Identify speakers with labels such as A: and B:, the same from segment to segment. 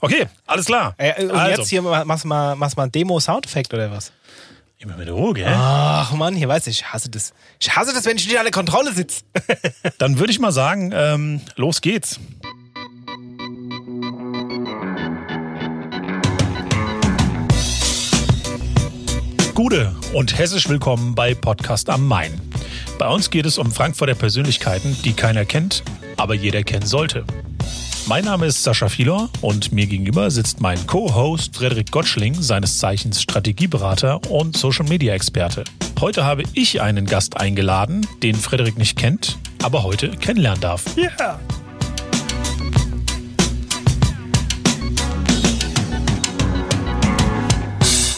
A: Okay, alles klar.
B: Äh, und
A: also,
B: jetzt hier machst du mal, machst mal einen Demo-Soundeffekt oder was?
A: immer mit Ruhe, gell?
B: Ach Mann, hier weiß ich, ich hasse das. Ich hasse das, wenn ich nicht an der Kontrolle sitze.
A: Dann würde ich mal sagen, ähm, los geht's. Gude und hessisch willkommen bei Podcast am Main. Bei uns geht es um Frankfurter Persönlichkeiten, die keiner kennt, aber jeder kennen sollte. Mein Name ist Sascha Filor und mir gegenüber sitzt mein Co-Host Frederik Gottschling, seines Zeichens Strategieberater und Social-Media-Experte. Heute habe ich einen Gast eingeladen, den Frederik nicht kennt, aber heute kennenlernen darf.
B: Yeah.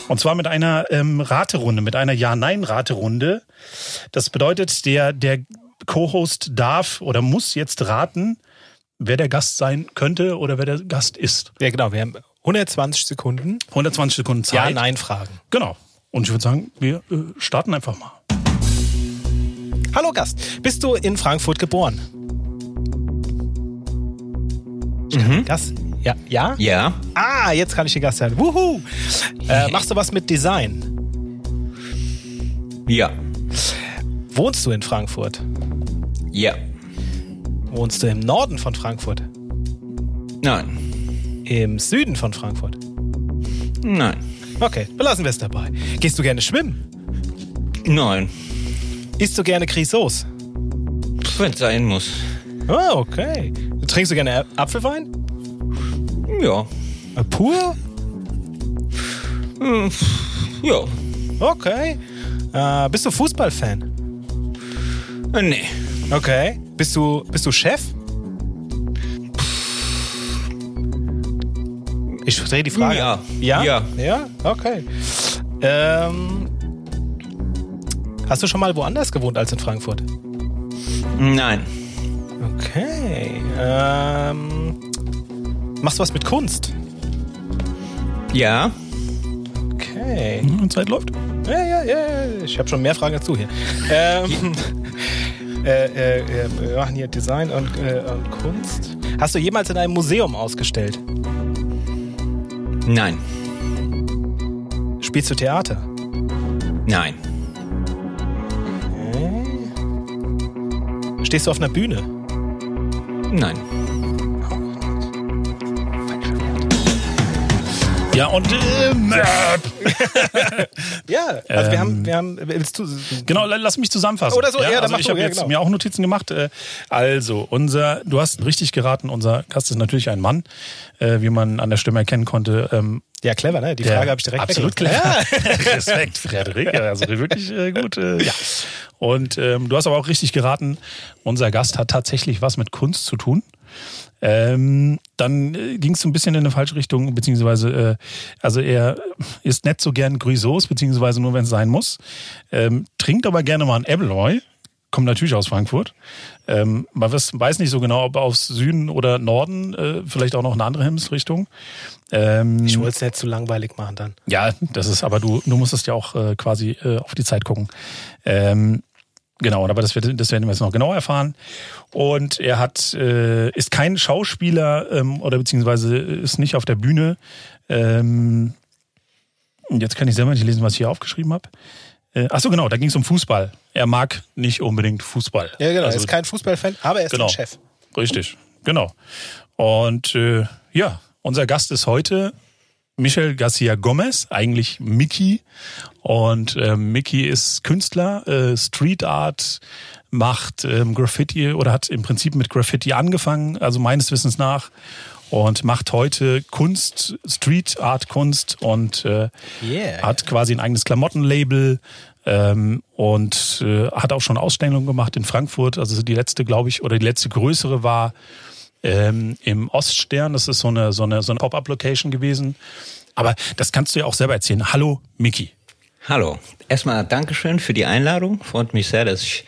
A: Und zwar mit einer ähm, Raterunde, mit einer Ja-Nein-Raterunde. Das bedeutet, der, der Co-Host darf oder muss jetzt raten, wer der Gast sein könnte oder wer der Gast ist.
B: Ja, genau. Wir haben 120 Sekunden.
A: 120 Sekunden Zeit.
B: Ja-Nein-Fragen.
A: Genau. Und ich würde sagen, wir äh, starten einfach mal.
B: Hallo Gast, bist du in Frankfurt geboren?
C: Mhm.
B: Gast? Ja. Ja?
C: Ja.
B: Ah, jetzt kann ich den Gast hören. Wuhu! Äh, machst du was mit Design?
C: Ja.
B: Wohnst du in Frankfurt?
C: Ja.
B: Wohnst du im Norden von Frankfurt?
C: Nein.
B: Im Süden von Frankfurt?
C: Nein.
B: Okay, belassen wir es dabei. Gehst du gerne schwimmen?
C: Nein.
B: Isst du gerne Grisauce?
C: Wenn es sein muss.
B: Ah, okay. Trinkst du gerne Apfelwein?
C: Ja.
B: Äh, pur?
C: Hm, Ja.
B: Okay. Äh, bist du Fußballfan?
C: Äh, Nee.
B: Okay. Bist du, bist du Chef? Ich drehe die Frage.
C: Ja.
B: Ja?
C: Ja.
B: Ja? Okay. Ähm, hast du schon mal woanders gewohnt als in Frankfurt?
C: Nein.
B: Okay. Ähm, machst du was mit Kunst?
C: Ja.
B: Okay.
A: Und Zeit läuft.
B: Ja, ja, ja. ja. Ich habe schon mehr Fragen dazu hier. Ähm, äh, äh, äh, wir machen hier Design und, äh, und Kunst. Hast du jemals in einem Museum ausgestellt?
C: Nein.
B: Spielst du Theater?
C: Nein.
B: Stehst du auf einer Bühne?
C: Nein.
A: Ja, und ähm,
B: Ja, also wir haben, wir haben, willst du,
A: Genau, la- lass mich zusammenfassen.
B: Oder so, ja, dann
A: also
B: mach
A: ich habe
B: ja,
A: jetzt
B: genau.
A: mir auch Notizen gemacht. Äh, Also, unser, du hast richtig geraten, unser Gast ist natürlich ein Mann, äh, wie man an der Stimme erkennen konnte. Ähm,
B: ja clever, ne? Die Frage habe ich direkt
A: Absolut clever. Respekt, Frederik. Ja, Also wirklich äh, gut. Äh, ja. Und ähm, du hast aber auch richtig geraten, unser Gast hat tatsächlich was mit Kunst zu tun. Ähm, dann äh, ging es so ein bisschen in eine falsche Richtung, beziehungsweise, äh, also er isst nicht so gern Grisauce, beziehungsweise nur, wenn es sein muss. Ähm, trinkt aber gerne mal ein Ebbelroy. Kommt natürlich aus Frankfurt. Ähm, man weiß, weiß nicht so genau, ob aus Süden oder Norden, äh, vielleicht auch noch eine andere Himmelsrichtung. Ähm,
B: Ich wollte es nicht zu langweilig machen dann.
A: ja, das ist, aber du, du musstest ja auch äh, quasi äh, auf die Zeit gucken. Ähm, genau, aber das, wird, das werden wir jetzt noch genau erfahren. Und er hat, äh, ist kein Schauspieler ähm, oder beziehungsweise ist nicht auf der Bühne. Ähm, jetzt kann ich selber nicht lesen, was ich hier aufgeschrieben habe. Äh, ach so, genau, da ging es um Fußball. Er mag nicht unbedingt Fußball.
B: Ja, genau.
A: Also,
B: er ist kein Fußballfan, aber er ist
A: Genau.
B: ein Chef.
A: Richtig, genau. Und äh, ja, unser Gast ist heute Michel Garcia Gomez, eigentlich Mickey. Und ähm, Mickey ist Künstler, äh, Street Art, macht ähm, Graffiti oder hat im Prinzip mit Graffiti angefangen, also meines Wissens nach. Und macht heute Kunst, Street Art Kunst und äh,
B: Yeah.
A: hat quasi ein eigenes Klamottenlabel ähm, und äh, hat auch schon Ausstellungen gemacht in Frankfurt. Also die letzte, glaube ich, oder die letzte größere war ähm, im Oststern. Das ist so eine, so eine, so eine Pop-Up-Location gewesen. Aber das kannst du ja auch selber erzählen. Hallo, Miki.
C: Hallo. Erstmal Dankeschön für die Einladung. Freut mich sehr, dass ich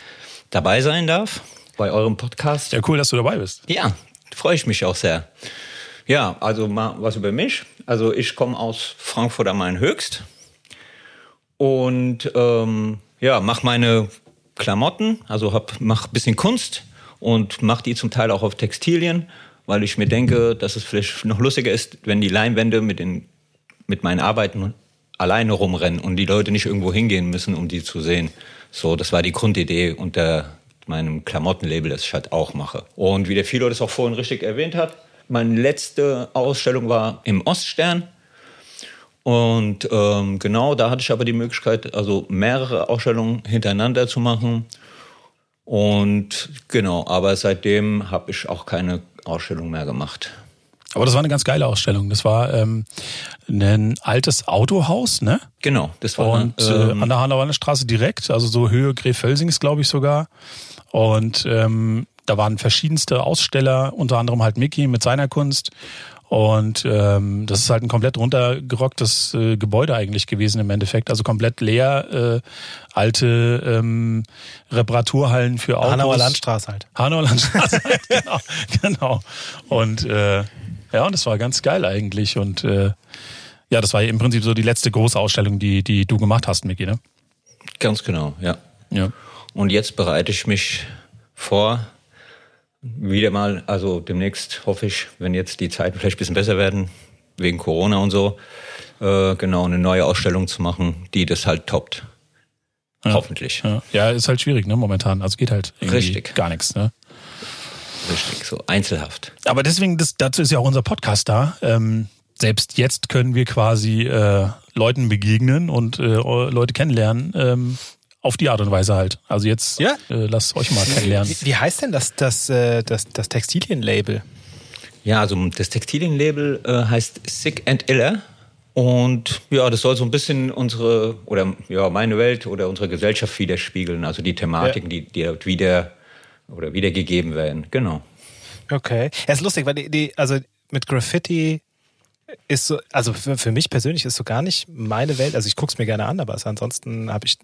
C: dabei sein darf bei eurem Podcast.
A: Ja, cool, dass du dabei bist.
C: Ja, freue ich mich auch sehr. Ja, also mal was über mich. Also ich komme aus Frankfurt am Main Höchst und ähm, ja, mache meine Klamotten, also hab, mach bisschen Kunst und mache die zum Teil auch auf Textilien weil ich mir denke, dass es vielleicht noch lustiger ist, wenn die Leinwände mit, den, mit meinen Arbeiten alleine rumrennen und die Leute nicht irgendwo hingehen müssen, um die zu sehen. So, das war die Grundidee unter meinem Klamottenlabel, das ich halt auch mache. Und wie der Philo das auch vorhin richtig erwähnt hat, meine letzte Ausstellung war im Oststern. Und ähm, genau, da hatte ich aber die Möglichkeit, also mehrere Ausstellungen hintereinander zu machen. Und genau, aber seitdem habe ich auch keine Ausstellung mehr gemacht.
A: Aber das war eine ganz geile Ausstellung. Das war ähm, ein altes Autohaus, ne?
C: Genau, das war
A: und ähm, äh, an der Hanauer Straße direkt, also so Höhe Grefelsings, glaube ich sogar. Und ähm, da waren verschiedenste Aussteller, unter anderem halt Mickey mit seiner Kunst. Und ähm, das ist halt ein komplett runtergerocktes äh, Gebäude eigentlich gewesen im Endeffekt. Also komplett leer, äh, alte ähm, Reparaturhallen für Autos.
B: Hanauer Landstraße halt.
A: Hanauer Landstraße halt, genau. genau. Und äh, ja, und das war ganz geil eigentlich. Und äh, ja, das war im Prinzip so die letzte große Ausstellung, die, die du gemacht hast, Micky, ne?
C: Ganz genau, ja.
A: ja.
C: Und jetzt bereite ich mich vor, wieder mal, also demnächst hoffe ich, wenn jetzt die Zeiten vielleicht ein bisschen besser werden, wegen Corona und so, äh, genau eine neue Ausstellung zu machen, die das halt toppt. Ja. Hoffentlich.
A: Ja. ja. ist halt schwierig, ne, momentan. Also geht halt
C: Richtig.
A: gar nichts, ne?
C: Richtig, so einzelhaft.
A: Aber deswegen, das, dazu ist ja auch unser Podcast da. Ähm, selbst jetzt können wir quasi äh, Leuten begegnen und äh, Leute kennenlernen, ähm, auf die Art und Weise halt. Also jetzt ja? äh, lasst euch mal kennenlernen.
B: Wie, wie heißt denn das, das, äh, das, das Textilienlabel?
C: Ja, also das Textilienlabel äh, heißt Sick and Iller. Und ja, das soll so ein bisschen unsere oder ja, meine Welt oder unsere Gesellschaft widerspiegeln. Also die Thematiken, ja. die, die dort wieder oder wiedergegeben werden. Genau.
B: Okay. Ja, ist lustig, weil die, die also mit Graffiti ist so, also für, für mich persönlich ist so gar nicht meine Welt. Also ich gucke es mir gerne an, aber ansonsten habe ich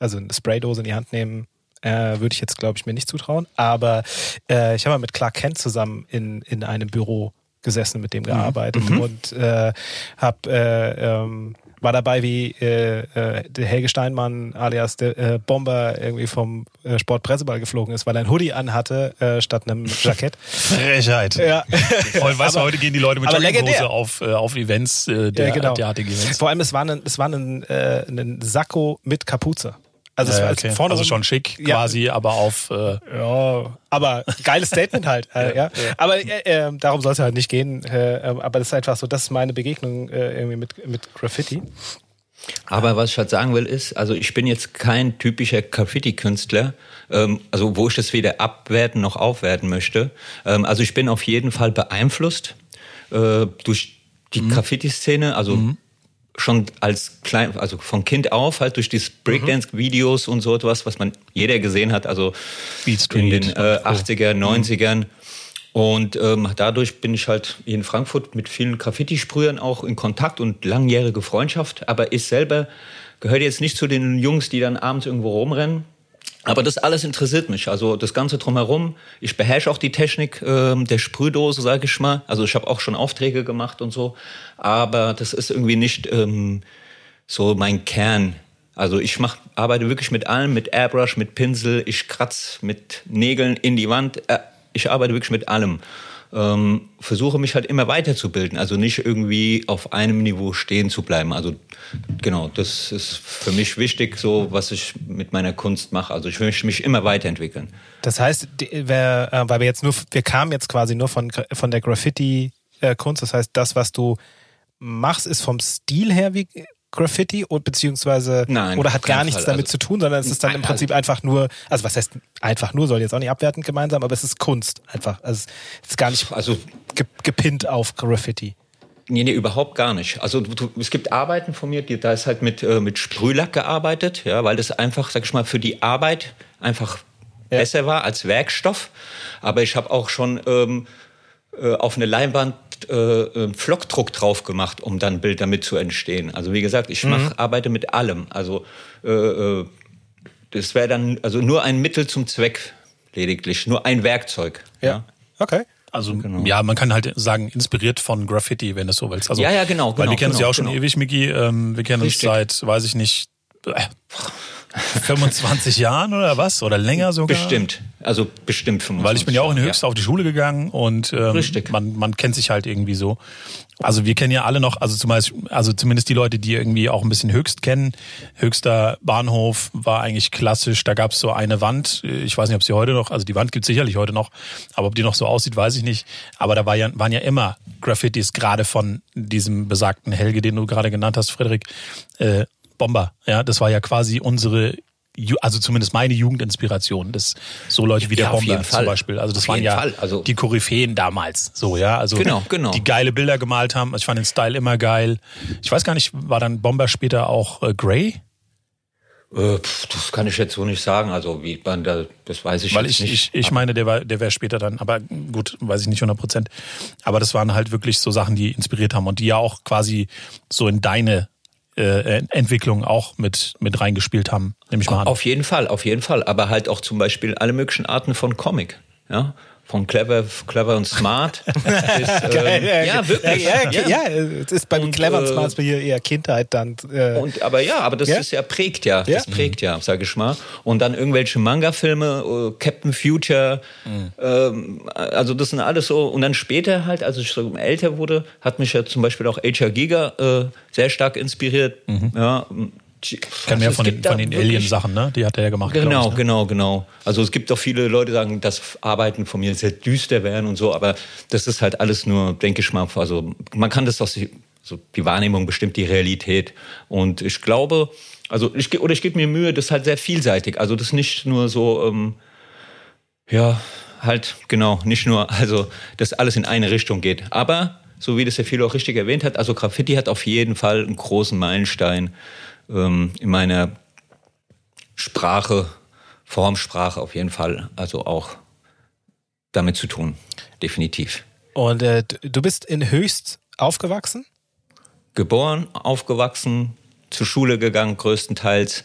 B: also eine Spraydose in die Hand nehmen, äh, würde ich jetzt, glaube ich, mir nicht zutrauen. Aber äh, ich habe mal mit Clark Kent zusammen in, in einem Büro gesessen, mit dem mhm. gearbeitet mhm. und äh, habe äh, ähm, war dabei, wie äh, äh, der Helge Steinmann alias der äh, Bomber irgendwie vom äh, Sportpresseball geflogen ist, weil er ein Hoodie anhatte äh, statt einem Jackett.
A: Frechheit.
B: Ja.
A: Und weißt du, heute gehen die Leute mit Jogginghose auf, äh, auf Events, äh, der, ja, genau. derartige Events.
B: Vor allem, es war ein, es war ein, äh, ein Sakko mit Kapuze.
A: Also, ja, okay. vorne also schon schick quasi, ja. aber auf. Äh
B: ja, aber geiles Statement halt. Äh, ja. Aber äh, äh, darum soll es halt nicht gehen. Äh, ähm, aber das ist einfach so, das ist meine Begegnung äh, irgendwie mit, mit Graffiti.
C: Aber was ich halt sagen will, ist, also ich bin jetzt kein typischer Graffiti-Künstler, ähm, also wo ich das weder abwerten noch aufwerten möchte. Ähm, also ich bin auf jeden Fall beeinflusst äh, durch die mhm. Graffiti-Szene, also mhm schon als klein, also von Kind auf halt durch die Breakdance-Videos und so etwas, was man jeder gesehen hat, also in den äh, 80er, 90ern. Mhm. Und ähm, dadurch bin ich halt in Frankfurt mit vielen Graffiti-Sprühern auch in Kontakt und langjährige Freundschaft. Aber ich selber gehöre jetzt nicht zu den Jungs, die dann abends irgendwo rumrennen, aber das alles interessiert mich. Also das Ganze drumherum. Ich beherrsche auch die Technik ähm, der Sprühdose, sage ich mal. Also ich habe auch schon Aufträge gemacht und so. Aber das ist irgendwie nicht ähm, so mein Kern. Also ich mach, arbeite wirklich mit allem, mit Airbrush, mit Pinsel. Ich kratz mit Nägeln in die Wand. Äh, ich arbeite wirklich mit allem ähm, versuche mich halt immer weiterzubilden, also nicht irgendwie auf einem Niveau stehen zu bleiben. Also genau, das ist für mich wichtig, so was ich mit meiner Kunst mache. Also ich möchte mich immer weiterentwickeln.
B: Das heißt, äh, weil wir jetzt nur, wir kamen jetzt quasi nur von, von der Graffiti-Kunst, das heißt, das, was du machst, ist vom Stil her wie Graffiti oder beziehungsweise
C: Nein,
B: oder hat gar nichts Fall. damit also, zu tun, sondern es ist dann im Prinzip einfach nur, also was heißt einfach nur, soll jetzt auch nicht abwertend gemeinsam, aber es ist Kunst einfach. Also es ist gar nicht also gepinnt auf Graffiti.
C: Nee, nee, überhaupt gar nicht. Also du, es gibt Arbeiten von mir, die, da ist halt mit, äh, mit Sprühlack gearbeitet, ja, weil das einfach, sag ich mal, für die Arbeit einfach ja. besser war als Werkstoff. Aber ich habe auch schon ähm, äh, auf eine Leinwand äh, Flockdruck drauf gemacht, um dann Bild damit zu entstehen. Also wie gesagt, ich mach, mhm. arbeite mit allem. Also äh, äh, das wäre dann also nur ein Mittel zum Zweck lediglich, nur ein Werkzeug.
B: Ja. ja. Okay.
A: Also genau. ja, man kann halt sagen, inspiriert von Graffiti, wenn du so willst. Also,
C: ja, ja, genau.
A: Weil
C: genau,
A: wir kennen
C: genau,
A: uns ja auch schon
C: genau.
A: ewig, Miki. Ähm, wir kennen Richtig. uns seit, weiß ich nicht, äh, 25 Jahren oder was? Oder länger sogar?
C: Bestimmt. Also bestimmt 25
A: Weil ich bin ja auch in Höchst ja. auf die Schule gegangen und ähm,
C: Richtig.
A: Man, man kennt sich halt irgendwie so. Also wir kennen ja alle noch, also zumeist, also zumindest die Leute, die irgendwie auch ein bisschen Höchst kennen. Höchster Bahnhof war eigentlich klassisch. Da gab es so eine Wand. Ich weiß nicht, ob sie heute noch, also die Wand gibt sicherlich heute noch, aber ob die noch so aussieht, weiß ich nicht. Aber da war ja, waren ja immer Graffitis, gerade von diesem besagten Helge, den du gerade genannt hast, Frederik. Äh, Bomber. Ja, das war ja quasi unsere also zumindest meine Jugendinspiration, das so Leute wie der ja, Bomber zum Beispiel. Also das waren ja also die Koryphäen damals, so ja, also
C: genau, genau.
A: die geile Bilder gemalt haben. Ich fand den Style immer geil. Ich weiß gar nicht, war dann Bomber später auch äh, Grey?
C: Äh, das kann ich jetzt so nicht sagen. Also wie man da, das weiß ich
A: Weil
C: ich,
A: nicht. Ich, ich meine, der war, der wäre später dann, aber gut, weiß ich nicht 100 Prozent. Aber das waren halt wirklich so Sachen, die inspiriert haben und die ja auch quasi so in deine äh, Entwicklung auch mit, mit reingespielt haben, nehme ich mal an.
C: Auf jeden Fall, auf jeden Fall. Aber halt auch zum Beispiel alle möglichen Arten von Comic. Ja, von clever, clever und smart. ist,
B: ähm, ja, wirklich. Ja, ja, ja. es ist beim und, clever und smart äh, hier eher Kindheit dann.
C: Äh, und, aber ja, aber das ja? ist ja prägt ja, das prägt ja, sage ich mal. Und dann irgendwelche Manga-Filme, äh, Captain Future, mhm. ähm, also das sind alles so. Und dann später halt, als ich so älter wurde, hat mich ja zum Beispiel auch H.R. Giga äh, sehr stark inspiriert. Mhm. Ja,
A: ich kenne ja von den, von den Alien-Sachen, ne? Die hat er ja gemacht.
C: Genau,
A: ich, ne?
C: genau, genau. Also es gibt auch viele Leute, die sagen, dass Arbeiten von mir sehr düster wären und so, aber das ist halt alles nur, denke ich mal, also man kann das aus so die Wahrnehmung bestimmt die Realität. Und ich glaube, also ich oder ich gebe mir Mühe, das ist halt sehr vielseitig. Also das ist nicht nur so, ähm, ja, halt genau, nicht nur, also dass alles in eine Richtung geht. Aber so wie das ja viel auch richtig erwähnt hat, also Graffiti hat auf jeden Fall einen großen Meilenstein ähm, in meiner Sprache, Formsprache auf jeden Fall, also auch damit zu tun, definitiv.
B: Und äh, du bist in Höchst aufgewachsen?
C: Geboren, aufgewachsen, zur Schule gegangen, größtenteils.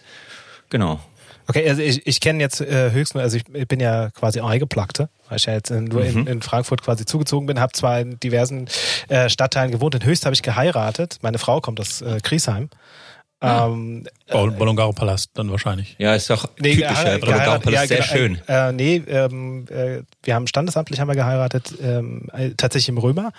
C: Genau.
B: Okay, also ich, ich kenne jetzt äh, höchstens, also ich, ich bin ja quasi Eingeplackte, weil ich ja jetzt nur mhm. in, in, Frankfurt quasi zugezogen bin, habe zwar in diversen äh, Stadtteilen gewohnt. In Höchst habe ich geheiratet. Meine Frau kommt aus äh, Griesheim.
A: Ah. Ähm, Bolongaro Palast dann wahrscheinlich.
C: Ja, ist doch nee, typischer Bolongaro Palast, ja, sehr genau, schön.
B: Äh, nee, ähm, äh, wir haben standesamtlich haben wir geheiratet, ähm, äh, tatsächlich im Römer,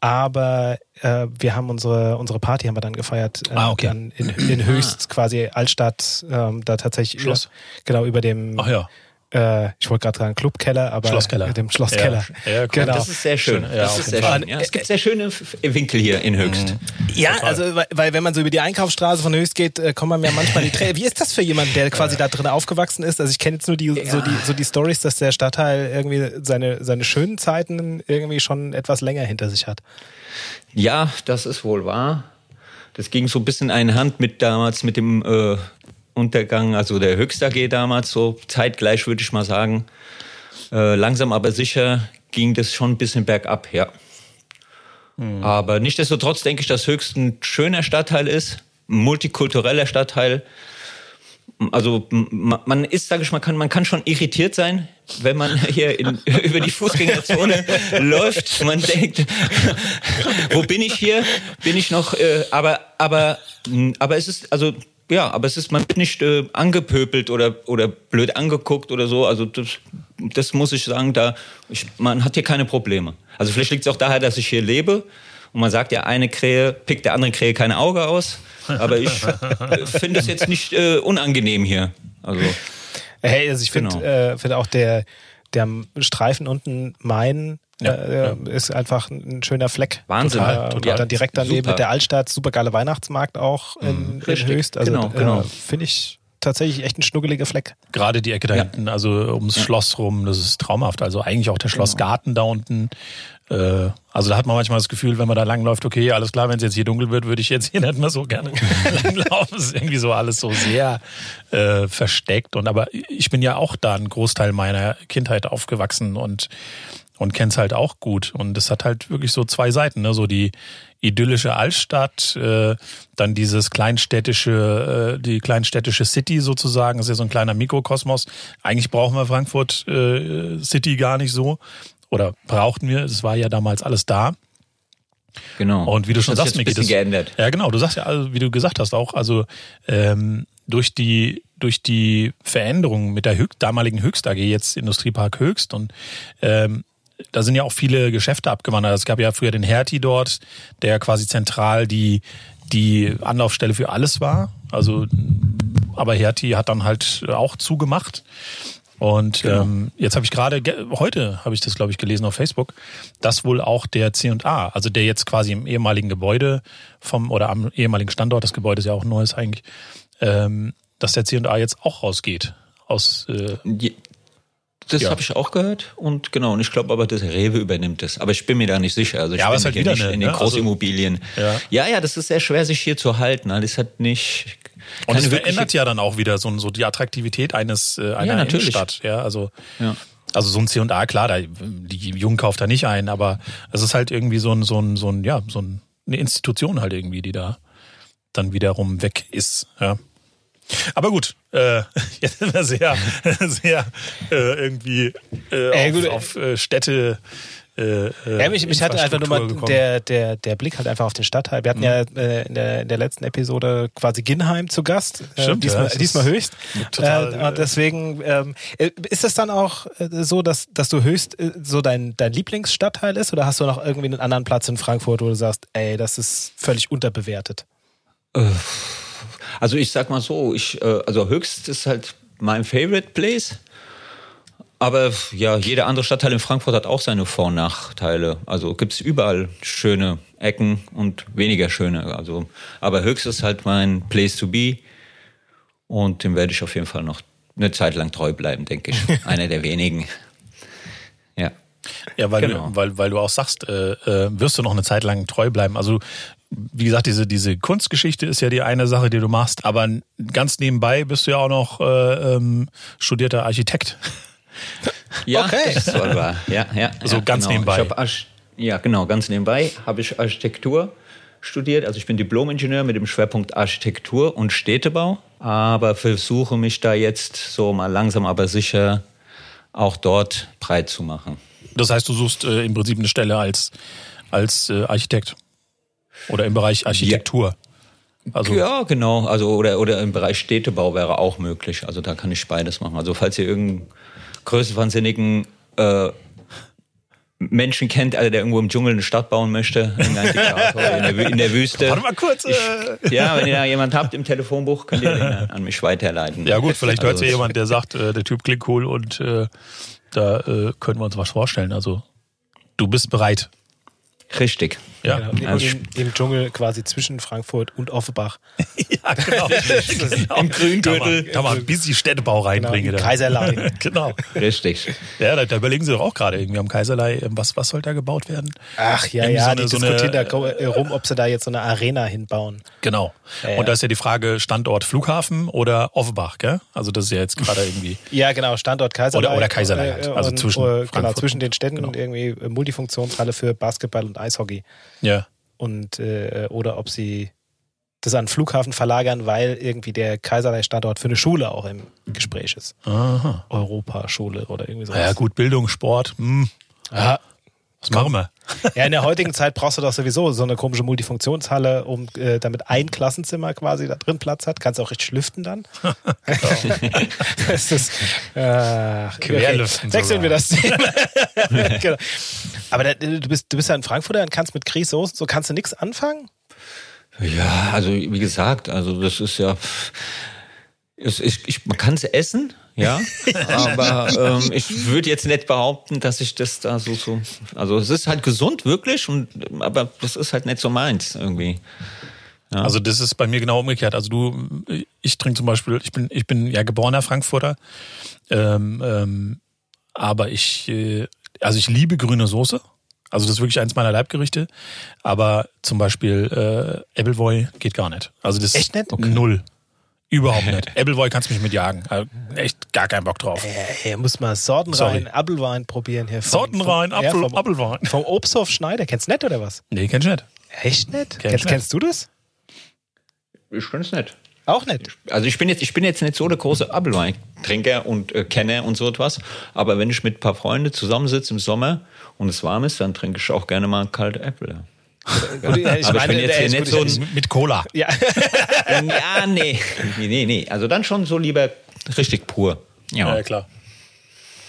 B: aber äh, wir haben unsere unsere Party haben wir dann gefeiert äh,
A: ah, okay.
B: dann in, in Höchst ah. quasi Altstadt, ähm, da tatsächlich
A: Schloss.
B: Über, genau über dem
A: Ach ja
B: äh, ich wollte gerade sagen Clubkeller, aber
A: Schlosskeller.
B: dem Schlosskeller.
C: Ja, ja, genau. Das ist sehr schön. Ja, das ist sehr schön. Ja, es gibt sehr schöne Winkel hier in Höchst. Mhm.
B: Ja, Total. also weil, weil wenn man so über die Einkaufsstraße von Höchst geht, äh, kommt man ja manchmal die Tränen. Wie ist das für jemanden, der quasi da drin aufgewachsen ist? Also ich kenne jetzt nur die, so die so die Stories, dass der Stadtteil irgendwie seine seine schönen Zeiten irgendwie schon etwas länger hinter sich hat.
C: Ja, das ist wohl wahr. Das ging so ein bisschen eine Hand mit damals mit dem äh, Untergang, also der Höchster AG damals, so zeitgleich würde ich mal sagen. Äh, langsam aber sicher ging das schon ein bisschen bergab, ja. Hm. Aber nichtsdestotrotz denke ich, dass Höchst ein schöner Stadtteil ist, ein multikultureller Stadtteil. Also man ist, sage ich mal, kann, man kann schon irritiert sein, wenn man hier in, über die Fußgängerzone läuft. Man denkt, wo bin ich hier? Bin ich noch? Äh, aber aber aber es ist also ja, aber es ist man wird nicht äh, angepöbelt oder oder blöd angeguckt oder so. Also das, das muss ich sagen, da ich, man hat hier keine Probleme. Also vielleicht liegt es auch daher, dass ich hier lebe und man sagt ja, eine Krähe pickt der andere Krähe kein Auge aus. Aber ich finde es jetzt nicht äh, unangenehm hier. Also
B: hey, also ich finde genau. äh, find auch der der Streifen unten Main ja, äh, ja. ist einfach ein schöner Fleck.
C: Wahnsinn. Total,
B: halt. Und dann direkt daneben super. mit der Altstadt, super geile Weihnachtsmarkt auch in, mhm. in Höchst. Also genau, genau. Äh, finde ich tatsächlich echt ein schnuggeliger Fleck.
A: Gerade die Ecke da ja. hinten, also ums Schloss rum, das ist traumhaft. Also eigentlich auch der genau. Schlossgarten genau. da unten. Äh, also da hat man manchmal das Gefühl, wenn man da langläuft, okay, alles klar, wenn es jetzt hier dunkel wird, würde ich jetzt hier nicht mehr so gerne langlaufen. Es ist irgendwie so alles so sehr äh, versteckt. Und aber ich bin ja auch da einen Großteil meiner Kindheit aufgewachsen und und kenn's halt auch gut. Und es hat halt wirklich so zwei Seiten, ne? So die idyllische Altstadt, äh, dann dieses kleinstädtische, äh, die kleinstädtische City sozusagen, das ist ja so ein kleiner Mikrokosmos. Eigentlich brauchen wir Frankfurt äh, City gar nicht so. Oder brauchten wir, es war ja damals alles da.
C: Genau.
A: Und wie du schon das sagst,
C: Miki, das,
A: geändert. ja genau, du sagst ja, also, wie du gesagt hast auch, also ähm, durch die durch die Veränderungen mit der Höch damaligen Höchst AG, jetzt Industriepark Höchst und ähm, da sind ja auch viele Geschäfte abgewandert. Es gab ja früher den Hertie dort, der quasi zentral die, die Anlaufstelle für alles war. Also, aber Hertie hat dann halt auch zugemacht. Und genau. ähm, jetzt habe ich gerade, heute habe ich das, glaube ich, gelesen auf Facebook, dass wohl auch der C&A, also der jetzt quasi im ehemaligen Gebäude vom, oder am ehemaligen Standort, das Gebäude ist ja auch neues eigentlich, ähm, dass der C&A jetzt auch rausgeht. Aus, äh,
C: das ja. habe ich auch gehört und genau, und ich glaube aber, dass Rewe übernimmt das. Aber ich bin mir da nicht sicher. Also ich
A: ja,
C: bin
A: halt wieder
C: nicht
A: eine,
C: in den
A: ne?
C: Großimmobilien.
A: Also, ja.
C: ja, ja, das ist sehr schwer, sich hier zu halten. Das hat nicht.
A: Und es verändert ja dann auch wieder so, so die Attraktivität eines äh, einer
C: ja, natürlich.
A: Innenstadt. Ja, also
C: ja.
A: also so ein C&A, klar, da, die Jungen kauft da nicht ein, aber es ist halt irgendwie so ein so ein so ein ja so ein, eine Institution halt irgendwie, die da dann wiederum weg ist. Ja. Aber gut, äh, jetzt sind wir sehr, sehr äh, irgendwie äh,
B: Ey,
A: auf,
B: gut.
A: auf äh, Städte. Äh,
B: Ja, mich, mich hatte einfach nur mal
A: gekommen.
B: der, der, der Blick halt einfach auf den Stadtteil. Wir hatten ja äh, in, der, in der letzten Episode quasi Ginheim zu Gast. Äh,
A: Stimmt, ja,
B: diesmal,
A: ist
B: diesmal höchst.
A: total,
B: äh, und deswegen ähm, äh, ist es dann auch äh, so, dass, dass du höchst äh, so dein, dein Lieblingsstadtteil ist oder hast du noch irgendwie einen anderen Platz in Frankfurt, wo du sagst, ey, das ist völlig unterbewertet?
C: Also ich sag mal so, ich, äh, also Höchst ist halt mein Favorite Place. Aber ja, jeder andere Stadtteil in Frankfurt hat auch seine Vor- und Nachteile. Also gibt's überall schöne Ecken und weniger schöne. Also, aber Höchst ist halt mein Place to be. Und dem werde ich auf jeden Fall noch eine Zeit lang treu bleiben, denke ich. Einer der wenigen. Ja.
A: Ja, weil,
C: Genau.
A: du, weil, weil du auch sagst, äh, äh, wirst du noch eine Zeit lang treu bleiben. Also, wie gesagt, diese, diese Kunstgeschichte ist ja die eine Sache, die du machst, aber ganz nebenbei bist du ja auch noch äh, ähm, studierter Architekt.
C: Ja,
B: Okay.
C: das ist wohl wahr. Ja, ja,
A: So
C: ja,
A: ganz
C: genau.
A: nebenbei.
C: Ja, genau, ganz nebenbei habe ich Architektur studiert. Also ich bin Diplom-Ingenieur mit dem Schwerpunkt Architektur und Städtebau, aber versuche mich da jetzt so mal langsam aber sicher auch dort breit zu machen.
A: Das heißt, du suchst äh, im Prinzip eine Stelle als, als äh, Architekt. Oder im Bereich Architektur. Also,
C: ja, genau. Also oder, oder im Bereich Städtebau wäre auch möglich. Also da kann ich beides machen. Also falls ihr irgendeinen größenwahnsinnigen äh, Menschen kennt, also der irgendwo im Dschungel eine Stadt bauen möchte, in der, in der Wüste.
A: Warte mal kurz. Äh,
C: Ja, wenn ihr da jemand habt im Telefonbuch, könnt ihr den an mich weiterleiten.
A: ja gut, vielleicht hört
C: Also
A: ja
C: es-
A: jemand, der sagt, äh, der Typ klingt cool und äh, da äh, können wir uns was vorstellen. Also du bist bereit.
C: Richtig.
A: Ja,
B: Genau, im,
C: Also
B: im, Im Dschungel quasi zwischen Frankfurt und Offenbach.
A: ja genau. genau.
C: Im Grüngürtel.
A: Da mal, ein bisschen Städtebau reinbringen.
B: Genau. Kaiserlei.
A: genau.
C: Richtig.
A: Ja, da, da überlegen sie doch auch gerade irgendwie am Kaiserlei, ähm, was, was soll da gebaut werden?
B: Ach ja,
A: Irgendwie
B: ja,
A: so eine-
B: die
A: so
B: diskutieren
A: eine-
B: da äh, rum, ob sie da jetzt so eine Arena hinbauen.
A: Genau.
B: Ja, ja.
A: Und da ist ja die Frage, Standort Flughafen oder Offenbach, gell? Also das ist ja jetzt gerade irgendwie.
B: Ja, genau, Standort Kaiserlei.
A: Oder- oder Kaiserlei halt, also
B: und,
A: zwischen
B: äh, genau, zwischen den Städten
A: genau.
B: und irgendwie äh, Multifunktionshalle für Basketball und Eishockey.
A: Ja.
B: Und äh, oder ob sie das an den Flughafen verlagern, weil irgendwie der Kaiserlei-Standort für eine Schule auch im Gespräch ist.
A: Aha.
B: Europaschule oder irgendwie sowas.
A: Ja, gut, Bildung, Sport. Hm.
B: Ja.
A: Was machen wir?
B: Ja, in der heutigen Zeit brauchst du doch sowieso so eine komische Multifunktionshalle, um äh, damit ein Klassenzimmer quasi da drin Platz hat. Kannst du auch richtig lüften dann. das ist, äh,
A: Querlüften
B: Wechseln wir
A: sogar.
B: das Thema. genau. Aber da, du, bist, du bist ja in Frankfurt und kannst mit Grieß Soßen, so kannst du nichts anfangen?
C: Ja, also wie gesagt, also das ist ja. Es, ich, ich, man kann es essen, ja, aber ähm, ich würde jetzt nicht behaupten, dass ich das da so so. Also es ist halt gesund wirklich, und aber das ist halt nicht so meins irgendwie.
A: Also das ist bei mir genau umgekehrt. Also du, ich trinke zum Beispiel, ich bin, ich bin ja geborener Frankfurter, ähm, ähm, aber ich, äh, also ich liebe grüne Soße. Also das ist wirklich eins meiner Leibgerichte. Aber zum Beispiel äh, Appleboy geht gar nicht. Also das
B: Echt nicht?
A: Okay. Null. Überhaupt nicht. Appleboy kannst du mich mitjagen. Also echt gar keinen Bock drauf.
B: Äh, hier muss man Sortenrein, Apfelwein probieren hier. Ja,
A: Apfel,
B: vom,
A: Apfelwein.
B: Vom Obsthof Schneider. Kennst du nicht oder was?
A: Nee, kennst du nicht.
B: Echt nicht?
A: Kenn
B: Kennst,
A: ich
B: kennst du das?
C: Ich es nicht.
B: Auch nicht.
C: Also ich bin jetzt, ich bin jetzt nicht so der große Apfelweintrinker und äh, Kenner und so etwas. Aber wenn ich mit ein paar Freunden zusammensitze im Sommer und es warm ist, dann trinke ich auch gerne mal kalte Äpfel.
B: Gut, ich
C: Aber ich
B: meine,
C: bin jetzt hier nicht so ein-
A: Mit Cola.
B: Ja,
C: ja, nee. Nee, nee, nee. Also dann schon so lieber richtig pur. Ja.
A: Ja, klar.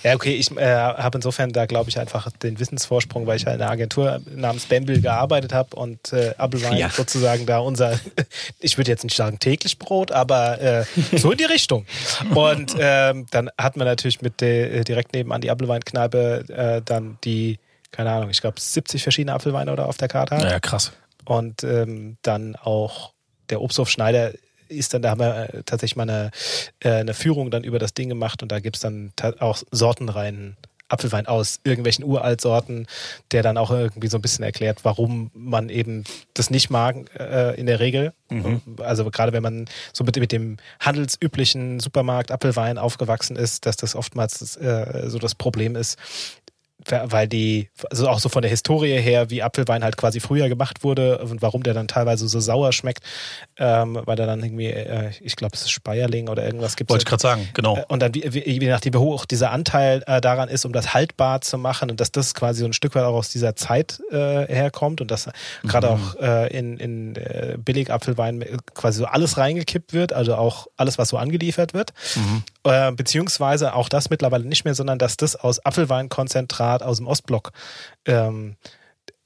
B: Ja, okay, ich äh, habe insofern da, glaube ich, einfach den Wissensvorsprung, weil ich halt in einer Agentur namens Bamble gearbeitet habe und äh, Applewein
C: Ja.
B: sozusagen da unser, ich würde jetzt nicht sagen täglich Brot, aber äh, so in die Richtung. Und ähm, dann hatten wir natürlich mit der, äh, direkt nebenan die Applewein-Kneipe äh, dann die, keine Ahnung, ich glaube 70 verschiedene Apfelweine oder auf der Karte hat.
A: Ja, ja, krass.
B: Und ähm, dann auch der Obsthof Schneider ist dann, da haben wir äh, tatsächlich mal eine, äh, eine Führung dann über das Ding gemacht und da gibt's dann ta- auch sortenreinen Apfelwein aus irgendwelchen Uraltsorten, der dann auch irgendwie so ein bisschen erklärt, warum man eben das nicht mag äh, in der Regel. Also gerade wenn man so mit, mit dem handelsüblichen Supermarkt Apfelwein aufgewachsen ist, dass das oftmals das, äh, so das Problem ist, weil die, also auch so von der Historie her, wie Apfelwein halt quasi früher gemacht wurde und warum der dann teilweise so sauer schmeckt, ähm, weil da dann irgendwie, äh, ich glaube, es ist Speierling oder irgendwas gibt.
A: Wollte ich gerade sagen, genau.
B: Und dann, wie, wie, je nachdem, wie hoch dieser Anteil äh, daran ist, um das haltbar zu machen und dass das quasi so ein Stück weit auch aus dieser Zeit äh, herkommt und dass gerade auch äh, in, in äh, Billigapfelwein quasi so alles reingekippt wird, also auch alles, was so angeliefert wird. Äh, beziehungsweise auch das mittlerweile nicht mehr, sondern dass das aus Apfelweinkonzentrat aus dem Ostblock ähm,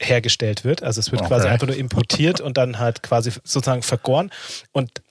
B: hergestellt wird. Also es wird
A: Okay.
B: quasi einfach nur importiert und dann halt quasi sozusagen vergoren. Und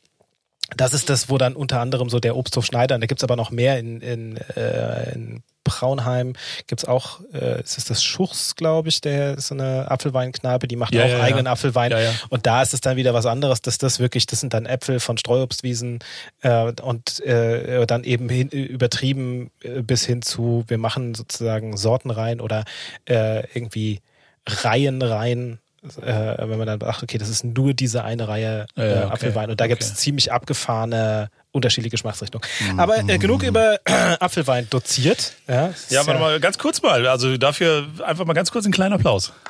B: das ist das, wo dann unter anderem so der Obsthof Schneider, und da gibt's aber noch mehr in, in, äh, in Braunheim, gibt's auch, äh, es ist das Schuchs, glaube ich, der ist so eine Apfelweinkneipe, die macht
A: Ja,
B: auch
A: ja,
B: eigenen Apfelwein.
A: Ja, ja.
B: Und da ist es dann wieder was anderes, dass das wirklich, das sind dann Äpfel von Streuobstwiesen äh, und äh, dann eben hin, übertrieben äh, bis hin zu, wir machen sozusagen Sorten rein oder äh, irgendwie Reihen rein. Äh, wenn man dann ach okay, das ist nur diese eine Reihe äh,
A: ja, okay.
B: Apfelwein und da
A: Okay.
B: ziemlich abgefahrene unterschiedliche Geschmacksrichtungen. Aber äh, genug über Apfelwein doziert. Ja,
A: Ja, warte mal, ganz kurz mal. Also dafür einfach mal ganz kurz einen kleinen Applaus.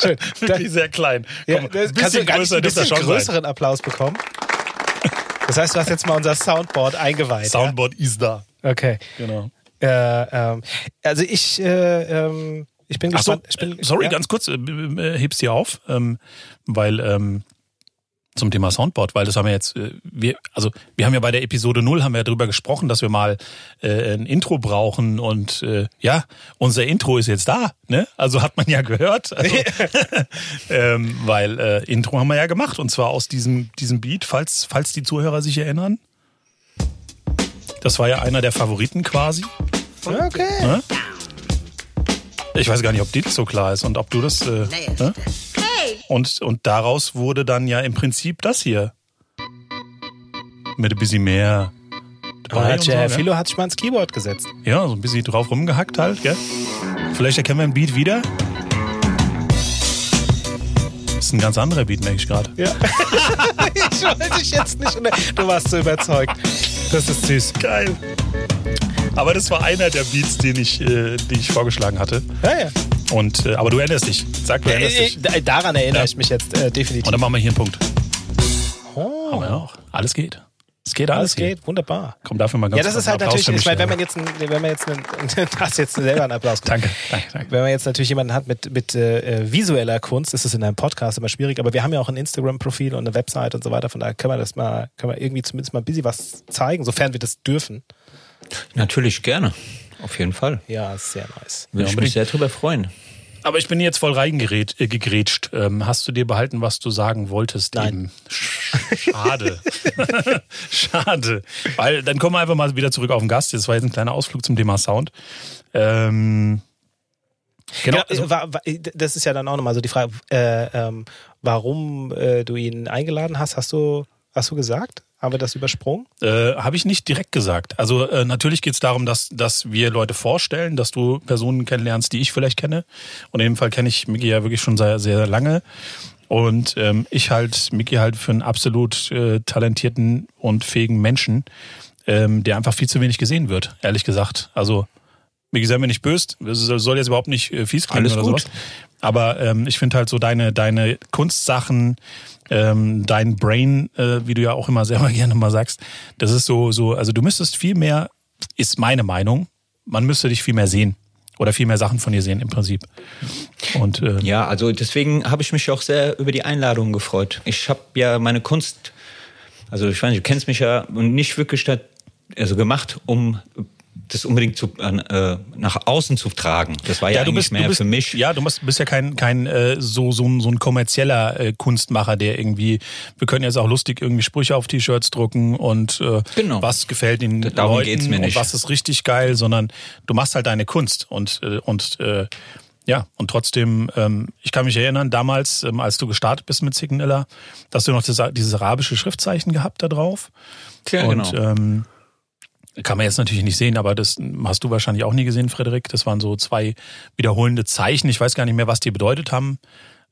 B: Schön.
A: Wirklich sehr klein.
B: Ja,
A: Komm, ein bisschen größer
B: ein bisschen
A: schon sein.
B: größeren Applaus bekommen. Das heißt, du hast jetzt mal unser Soundboard eingeweiht.
A: Soundboard ist da.
B: Ja? Okay.
A: Genau.
B: Äh, ähm, also ich, äh, ähm, ich bin
A: Ach so,
B: gespannt. ich bin,
A: äh, sorry,
B: ja?
A: ganz kurz, äh, äh, heb's dir auf, ähm, weil ähm, zum Thema Soundboard, weil das haben wir jetzt, äh, wir, also wir haben ja bei der Episode 0 haben wir ja drüber gesprochen, dass wir mal äh, ein Intro brauchen und äh, ja, unser Intro ist jetzt da, ne? Also hat man ja gehört, also, ähm, weil äh, Intro haben wir ja gemacht und zwar aus diesem diesem Beat, falls falls die Zuhörer sich erinnern. Das war ja einer der Favoriten quasi.
B: Okay.
A: Ne? Ich weiß gar nicht, ob dir das so klar ist und ob du das. Äh, ne? Und, und daraus wurde dann ja im Prinzip das hier. Mit ein bisschen mehr.
B: Aber
A: dabei
B: hat ja,
A: so,
B: Herr
A: gell?
B: Philo hat sich mal ins Keyboard gesetzt.
A: Ja, so ein bisschen drauf rumgehackt halt, gell? Vielleicht erkennen wir ein Beat wieder. Das ist ein ganz anderer Beat, merke ich gerade.
B: Ja. ich wollte dich jetzt nicht. Du warst so überzeugt. Das ist süß.
A: Geil. Aber das war einer der Beats, den ich, äh, die ich vorgeschlagen hatte.
B: Ja, ja.
A: Und, äh, aber du erinnerst dich. Sag, du erinnerst dich.
B: Äh, äh, daran erinnere
A: Ja.
B: ich mich jetzt äh, definitiv.
A: Und dann machen wir hier einen Punkt.
B: oh,
A: Haben wir auch. Alles geht. Es geht alles.
B: alles geht, wunderbar.
A: Komm, dafür mal ganz
B: Ja, das ist halt
A: Applaus
B: natürlich, ich meine, wenn man jetzt, einen, wenn man jetzt einen, du hast jetzt selber einen Applaus. gemacht.
A: Danke, danke, danke.
B: Wenn man jetzt natürlich jemanden hat mit, mit äh, visueller Kunst, ist es in einem Podcast immer schwierig, aber wir haben ja auch ein Instagram-Profil und eine Website und so weiter, von daher können wir das mal, können wir irgendwie zumindest mal ein bisschen was zeigen, sofern wir das dürfen.
C: Natürlich gerne. Auf jeden Fall.
B: Ja, sehr nice.
C: Würde
A: Ja,
C: ich mich sehr drüber freuen.
A: Aber ich bin jetzt voll reingerätscht. Äh, gegrätscht. ähm, hast du dir behalten, was du sagen wolltest?
B: Nein.
A: Eben? Sch- Schade. Schade. Weil dann kommen wir einfach mal wieder zurück auf den Gast. Das war jetzt ein kleiner Ausflug zum Thema Sound. Ähm, genau.
B: Ja, äh, wa- wa- das ist ja dann auch nochmal so die Frage, äh, ähm, warum äh, du ihn eingeladen hast, hast du, hast du gesagt? Haben wir das übersprungen?
A: Äh, Habe ich nicht direkt gesagt. Also äh, natürlich geht es darum, dass, dass wir Leute vorstellen, dass du Personen kennenlernst, die ich vielleicht kenne. Und in dem Fall kenne ich Miki ja wirklich schon sehr, sehr lange. Und ähm, ich halt Miki halt für einen absolut äh, talentierten und fähigen Menschen, ähm, der einfach viel zu wenig gesehen wird, ehrlich gesagt. Also Miki, sei mir nicht böse, soll jetzt überhaupt nicht äh, fies klingen
C: Alles
A: oder
C: gut.
A: sowas. Aber ähm, ich finde halt so deine, deine Kunstsachen, ähm, dein Brain, äh, wie du ja auch immer selber gerne mal sagst, das ist so, so, also du müsstest viel mehr, ist meine Meinung, man müsste dich viel mehr sehen. oder viel mehr Sachen von dir sehen im Prinzip. Und äh,
C: ja, also deswegen habe ich mich auch sehr über die Einladung gefreut. Ich habe ja meine Kunst, also ich weiß nicht, du kennst mich ja nicht wirklich da, also gemacht, um das unbedingt zu, äh, nach außen zu tragen. Das war ja, ja eigentlich bist, mehr
A: bist,
C: für mich.
A: Ja, du bist, bist ja kein, kein äh, so, so, ein, so ein kommerzieller äh, Kunstmacher, der irgendwie, wir können jetzt auch lustig irgendwie Sprüche auf T-Shirts drucken und äh, genau. was gefällt den Darum Leuten geht's mir nicht. und was ist richtig geil, sondern du machst halt deine Kunst und, äh, und äh, ja, und trotzdem, ähm, ich kann mich erinnern, damals, ähm, als du gestartet bist mit Signella, dass du noch dieses, dieses arabische Schriftzeichen gehabt da drauf.
C: Ja, und, genau. Ähm,
A: kann man jetzt natürlich nicht sehen, aber das hast du wahrscheinlich auch nie gesehen, Frederik. Das waren so zwei wiederholende Zeichen. Ich weiß gar nicht mehr, was die bedeutet haben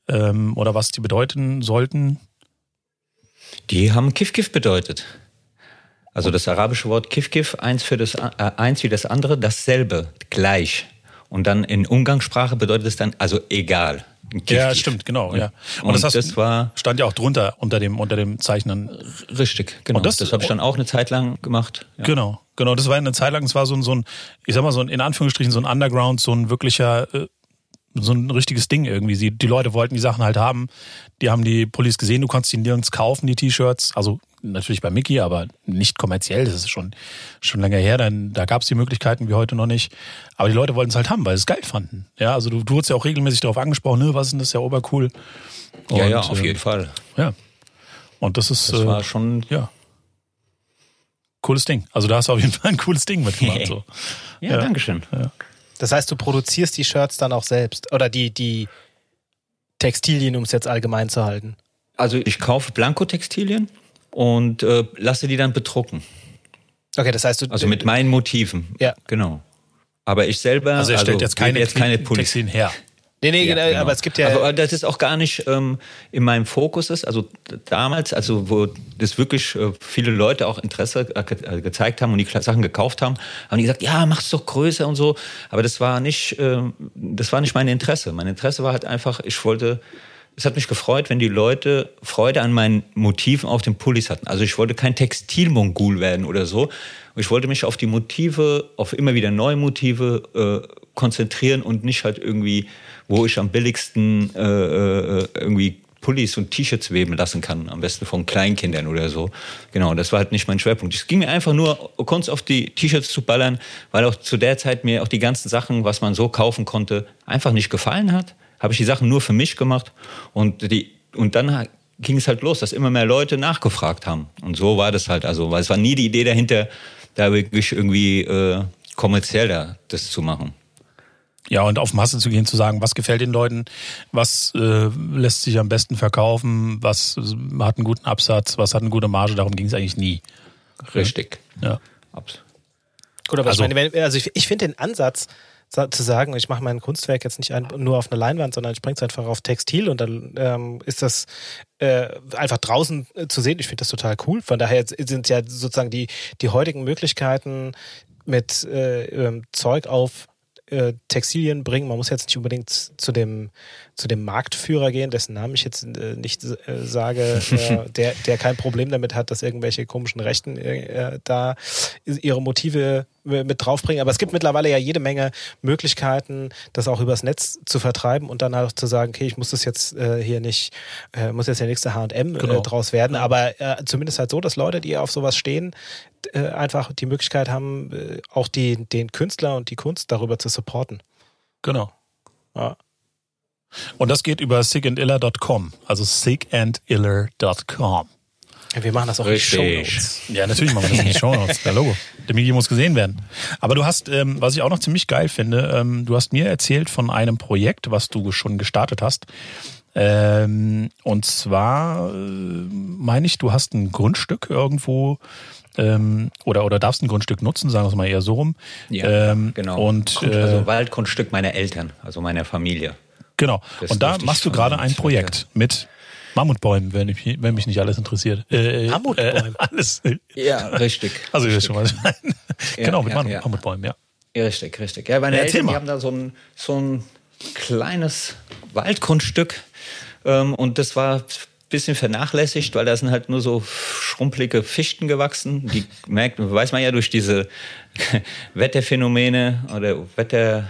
A: ähm, oder was die bedeuten sollten.
C: Die haben Kif-Kif bedeutet. Also das arabische Wort Kif-Kif, eins, für das, äh, eins wie das andere, dasselbe, gleich. Und dann in Umgangssprache bedeutet es dann, also egal.
A: Kiff, ja, stimmt, genau, ja.
C: Und, und das, das, war
A: stand ja auch drunter unter dem unter dem Zeichnen.
C: Richtig, genau. Und das, das habe ich dann auch eine Zeit lang gemacht.
A: Ja. Genau, genau. Das war eine Zeit lang. Es war so ein, so ein, ich sag mal so ein in Anführungsstrichen so ein Underground, so ein wirklicher äh, so ein richtiges Ding irgendwie. Die, die Leute wollten die Sachen halt haben. Die haben die Pullis gesehen, du konntest die nirgends kaufen, die T-Shirts. Also natürlich bei Mickey, aber nicht kommerziell. Das ist schon, schon länger her. Dann, da gab es die Möglichkeiten wie heute noch nicht. Aber die Leute wollten es halt haben, weil sie es geil fanden. Ja, also du, du wurdest ja auch regelmäßig darauf angesprochen, ne, was ist denn das ja obercool.
C: Und, ja, ja, auf jeden äh, Fall.
A: Ja. Und das ist.
C: Das war äh, schon.
A: Ja. Cooles Ding. Also da hast du auf jeden Fall ein cooles Ding mitgemacht. So.
C: ja, ja, Dankeschön. Ja.
B: Das heißt, du produzierst die Shirts dann auch selbst oder die, die Textilien, um es jetzt allgemein zu halten?
C: Also ich kaufe Blankotextilien und äh, lasse die dann bedrucken.
B: Okay, das heißt du.
C: Also mit meinen Motiven.
B: Ja.
C: Genau. Aber ich selber.
A: Also er stellt also, jetzt keine,
C: jetzt keine Textilien
A: her.
B: Nee, nee, ja, genau. aber es gibt ja.
C: Aber das ist auch gar nicht ähm, in meinem Fokus ist. Also damals, also wo das wirklich äh, viele Leute auch Interesse äh, äh, gezeigt haben und die Sachen gekauft haben, haben die gesagt, ja, mach's doch größer und so. Aber das war nicht, äh, das war nicht mein Interesse. Mein Interesse war halt einfach, ich wollte, es hat mich gefreut, wenn die Leute Freude an meinen Motiven auf den Pullis hatten. Also ich wollte kein Textilmongul werden oder so. Ich wollte mich auf die Motive, auf immer wieder neue Motive äh, konzentrieren und nicht halt irgendwie wo ich am billigsten äh, äh, irgendwie Pullis und T-Shirts weben lassen kann, am besten von Kleinkindern oder so. Genau, das war halt nicht mein Schwerpunkt. Es ging mir einfach nur, Kunst auf die T-Shirts zu ballern, weil auch zu der Zeit mir auch die ganzen Sachen, was man so kaufen konnte, einfach nicht gefallen hat. Habe ich die Sachen nur für mich gemacht und die und dann ging es halt los, dass immer mehr Leute nachgefragt haben. Und so war das halt. Also, weil es war nie die Idee dahinter, da wirklich irgendwie äh, kommerziell da, das zu machen.
A: Ja, und auf Masse zu gehen, zu sagen, was gefällt den Leuten, was äh, lässt sich am besten verkaufen, was hat einen guten Absatz, was hat eine gute Marge, darum ging es eigentlich nie.
C: Richtig.
A: Ja.
B: Absolut. Gut, aber also, ich meine, also ich, ich finde den Ansatz, zu sagen, ich mache mein Kunstwerk jetzt nicht ein, nur auf eine Leinwand, sondern ich bringe es einfach auf Textil und dann ähm, ist das äh, einfach draußen äh, zu sehen. Ich finde das total cool. Von daher sind ja sozusagen die, die heutigen Möglichkeiten mit äh, ähm, Zeug auf äh, Textilien bringen. Man muss jetzt nicht unbedingt zu dem, zu dem Marktführer gehen, dessen Namen ich jetzt äh, nicht äh, sage, äh, der, der kein Problem damit hat, dass irgendwelche komischen Rechten äh, da ihre Motive mit draufbringen. Aber es gibt mittlerweile ja jede Menge Möglichkeiten, das auch übers Netz zu vertreiben und dann auch zu sagen, okay, ich muss das jetzt äh, hier nicht, äh, muss jetzt der nächste H&M genau. äh, draus werden. Aber äh, zumindest halt so, dass Leute, die auf sowas stehen, äh, einfach die Möglichkeit haben, äh, auch die, den Künstler und die Kunst darüber zu supporten.
A: Genau. Ja. Und das geht über sigandiller.com, also sigandiller.com.
B: Ja, wir machen das auch
C: Richtig.
A: in die Shownotes. Ja, natürlich machen wir das in die Shownotes. Der Logo. Der Migi muss gesehen werden. Aber du hast, ähm, was ich auch noch ziemlich geil finde, ähm, du hast mir erzählt von einem Projekt, was du schon gestartet hast. Ähm, und zwar äh, meine ich, du hast ein Grundstück irgendwo ähm, oder, oder darfst ein Grundstück nutzen, sagen wir es mal eher so rum.
C: Ja, ähm, genau.
A: Und,
C: äh, also Waldgrundstück meiner Eltern, also meiner Familie.
A: Genau. Das und da machst du gerade ein Projekt mit Mammutbäumen, wenn, ich, wenn mich nicht alles interessiert.
B: Äh, Mammutbäume? Äh,
A: alles.
C: Ja, richtig.
A: Also,
C: richtig.
A: schon mal. Ja, genau, mit ja, ja. Mammutbäumen, ja.
C: Richtig, richtig. Ja, meine Eltern, die haben da so ein, so ein kleines Waldgrundstück ähm, und das war ein bisschen vernachlässigt, weil da sind halt nur so schrumpelige Fichten gewachsen. Die merkt, weiß man ja durch diese Wetterphänomene oder Wetter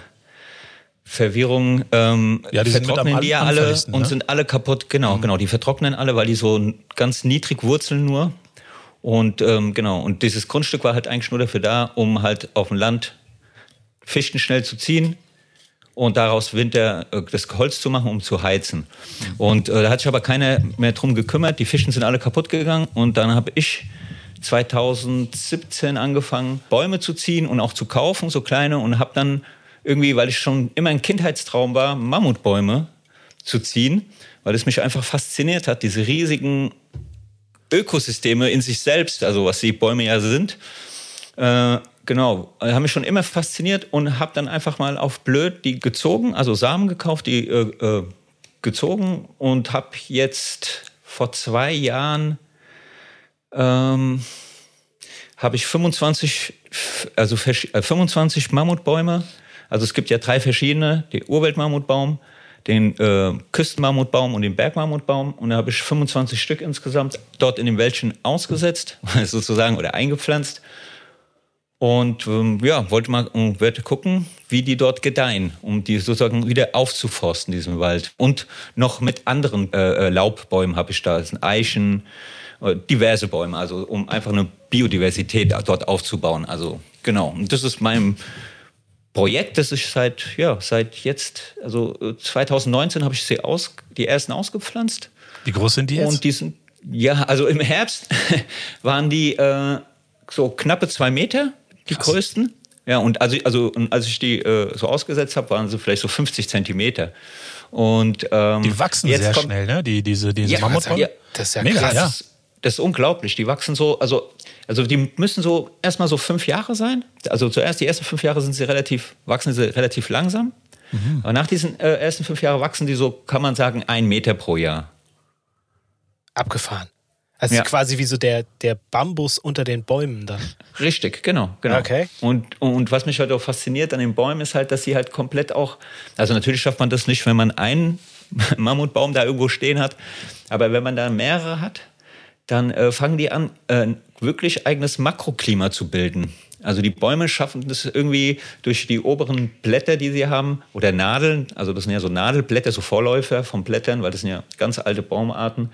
C: Verwirrung ähm,
A: Ja, die
C: vertrocknen die ja alle und
A: ne?
C: sind alle kaputt. Genau, genau. Die vertrocknen alle, weil die so ganz niedrig wurzeln nur. Und ähm, genau, und dieses Grundstück war halt eigentlich nur dafür da, um halt auf dem Land Fichten schnell zu ziehen und daraus Winter äh, das Holz zu machen, um zu heizen. Und äh, da hat sich aber keiner mehr drum gekümmert. Die Fichten sind alle kaputt gegangen und dann habe ich 2017 angefangen, Bäume zu ziehen und auch zu kaufen, so kleine, und habe dann irgendwie, weil ich schon immer ein Kindheitstraum war, Mammutbäume zu ziehen, weil es mich einfach fasziniert hat, diese riesigen Ökosysteme in sich selbst, also was die Bäume ja sind. Äh, genau, äh, haben mich schon immer fasziniert und habe dann einfach mal auf blöd die gezogen, also Samen gekauft, die äh, äh, gezogen und habe jetzt vor zwei Jahren ähm, habe ich 25, f- also versch- äh, 25 Mammutbäume. Also es gibt ja drei verschiedene, den Urweltmammutbaum, den äh, Küstenmammutbaum und den Bergmammutbaum. Und da habe ich 25 Stück insgesamt dort in dem Wäldchen ausgesetzt, sozusagen, oder eingepflanzt. Und ähm, ja, wollte mal und werde gucken, wie die dort gedeihen, um die sozusagen wieder aufzuforsten, diesen Wald. Und noch mit anderen äh, äh, Laubbäumen habe ich da, das sind Eichen, äh, diverse Bäume, also um einfach eine Biodiversität dort aufzubauen. Also genau. Und das ist mein Projekt, das ich seit, ja, seit jetzt, also äh, 2019 habe ich sie aus, die ersten ausgepflanzt.
A: Wie groß sind die jetzt?
C: Und die sind, ja, also im Herbst waren die äh, so knappe zwei Meter, die größten. Ja, und also, also und als ich die äh, so ausgesetzt habe, waren sie vielleicht so 50 Zentimeter. Und ähm,
A: die wachsen
C: jetzt
A: sehr
C: kommt-
A: schnell, ne? Die, diese, diese
C: Ja,
A: Mammutbäume.
C: ja,
B: das ist ja
A: Mega,
B: krass.
A: ja.
C: Das, ist, unglaublich. Die wachsen so, also, also die müssen so erstmal so fünf Jahre sein. Also zuerst die ersten fünf Jahre sind sie relativ, wachsen sie relativ langsam.
A: Mhm.
C: Aber nach diesen äh, ersten fünf Jahren wachsen die so, kann man sagen, ein Meter pro Jahr.
B: Abgefahren. Also
C: Ja.
B: quasi wie so der, der Bambus unter den Bäumen dann.
C: Richtig, genau, genau.
B: Okay.
C: Und, und was mich halt auch fasziniert an den Bäumen ist halt, dass sie halt komplett auch, also natürlich schafft man das nicht, wenn man einen Mammutbaum da irgendwo stehen hat, aber wenn man da mehrere hat, dann äh, fangen die an, äh, wirklich eigenes Makroklima zu bilden. Also die Bäume schaffen das irgendwie durch die oberen Blätter, die sie haben, oder Nadeln, also das sind ja so Nadelblätter, so Vorläufer von Blättern, weil das sind ja ganz alte Baumarten,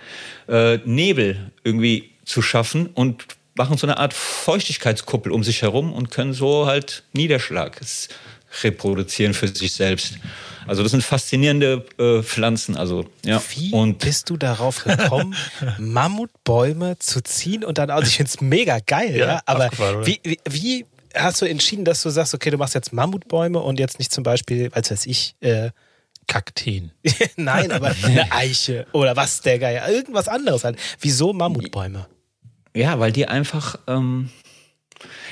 C: äh, Nebel irgendwie zu schaffen und machen so eine Art Feuchtigkeitskuppel um sich herum und können so halt Niederschlag reproduzieren für sich selbst. Also das sind faszinierende äh, Pflanzen. Also ja.
B: Wie
C: und
B: bist du darauf gekommen, Mammutbäume zu ziehen und dann, also ich finde es mega geil, ja,
A: Ja,
B: aber wie, wie, wie hast du entschieden, dass du sagst, okay, du machst jetzt Mammutbäume und jetzt nicht zum Beispiel, als weiß ich, äh,
A: Kakteen.
B: nein, aber eine Eiche oder was der Geier, irgendwas anderes halt. Wieso Mammutbäume?
C: Ja, weil die einfach, ähm,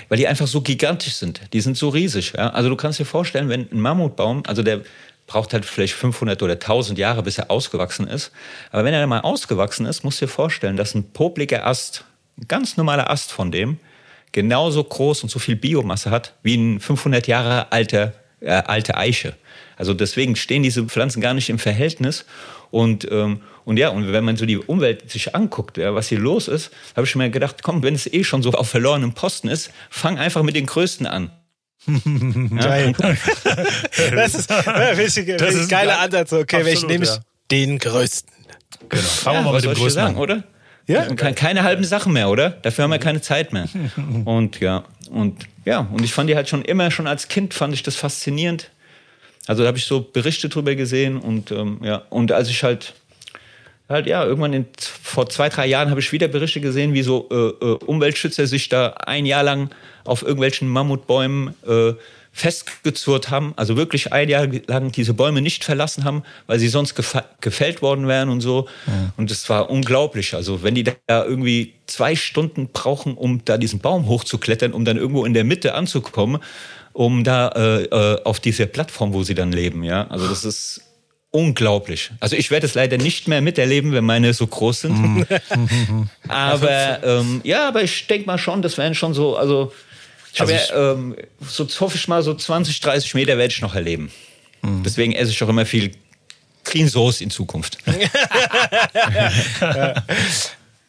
C: weil die einfach so gigantisch sind. Die sind so riesig. Ja? Also du kannst dir vorstellen, wenn ein Mammutbaum, also der braucht halt vielleicht 500 oder 1000 Jahre, bis er ausgewachsen ist. Aber wenn er mal ausgewachsen ist, musst du dir vorstellen, dass ein popliger Ast, ein ganz normaler Ast von dem, genauso groß und so viel Biomasse hat wie ein 500 Jahre alter, äh, alte Eiche. Also deswegen stehen diese Pflanzen gar nicht im Verhältnis. Und, ähm, und ja, und wenn man so die Umwelt sich anguckt, ja, was hier los ist, habe ich mir gedacht, komm, wenn es eh schon so auf verlorenem Posten ist, fang einfach mit den Größten an.
B: Geil. das ist ein
A: Das ist
B: geiler
A: geil.
B: Ansatz. Okay, welchen
A: Absolut,
B: nehme ich?
A: ja.
B: Den größten.
A: Genau. Fangen wir
C: Ja,
A: mal
C: was
A: mit dem größten
C: sagen,
A: an.
C: oder?
B: Ja.
C: Und ke- keine halben Sachen mehr, oder? Dafür haben wir keine Zeit mehr. Und ja, und ja, und ich fand die halt schon immer, schon als Kind fand ich das faszinierend. Also da habe ich so Berichte drüber gesehen und ähm, ja, und als ich halt halt ja irgendwann in, vor zwei drei Jahren habe ich wieder Berichte gesehen, wie so äh, äh, Umweltschützer sich da ein Jahr lang auf irgendwelchen Mammutbäumen äh, festgezurrt haben, also wirklich ein Jahr lang diese Bäume nicht verlassen haben, weil sie sonst gefällt worden wären und so. Und das war unglaublich. Also wenn die da irgendwie zwei Stunden brauchen, um da diesen Baum hochzuklettern, um dann irgendwo in der Mitte anzukommen, um da äh, äh, auf diese Plattform, wo sie dann leben, ja. Also das ist unglaublich. Also ich werde es leider nicht mehr miterleben, wenn meine so groß sind. aber ähm, ja, aber ich denke mal schon, das wären schon so, also ich
A: Also ich-
C: ja, ähm, so hoffe ich mal, so 20, 30 Meter werde ich noch erleben. Deswegen esse ich auch immer viel Clean Sauce in Zukunft.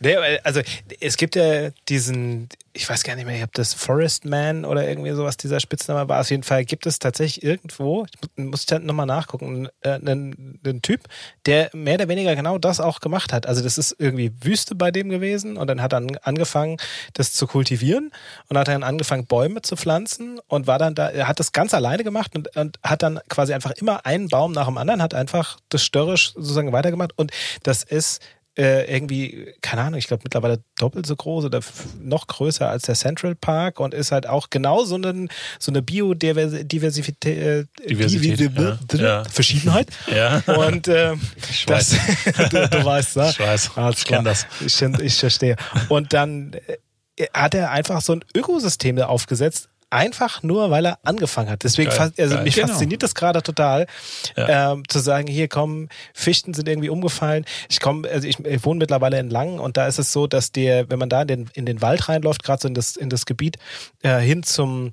B: Nee, also es gibt ja diesen, ich weiß gar nicht mehr, ob das Forest Man oder irgendwie sowas dieser Spitzname war. Auf jeden Fall gibt es tatsächlich irgendwo, ich muss ich nochmal nachgucken, äh, einen, einen Typ, der mehr oder weniger genau das auch gemacht hat. Also das ist irgendwie Wüste bei dem gewesen und dann hat er angefangen, das zu kultivieren und hat dann angefangen, Bäume zu pflanzen und war dann da, er hat das ganz alleine gemacht und, und hat dann quasi einfach immer einen Baum nach dem anderen, hat einfach das störrisch sozusagen weitergemacht und das ist äh, irgendwie, keine Ahnung, ich glaube mittlerweile doppelt so groß oder noch größer als der Central Park und ist halt auch genau so, eine, so eine Biodiversität, äh,
A: Diversität ja.
B: ja. Verschiedenheit.
A: Ja.
B: Und äh,
A: ich
B: das, du, du, weißt, ne?
A: Ich weiß,
B: ich kenne das. Ich, ich verstehe. Und dann äh, hat er einfach so ein Ökosystem da aufgesetzt, einfach nur, weil er angefangen hat. Deswegen, geil, also geil. mich genau. fasziniert das gerade total, ja. ähm, zu sagen, hier kommen, Fichten sind irgendwie umgefallen. Ich komme, also ich, ich, wohne mittlerweile in Langen und da ist es so, dass der, wenn man da in den, in den Wald reinläuft, gerade so in das, in das Gebiet, äh, hin zum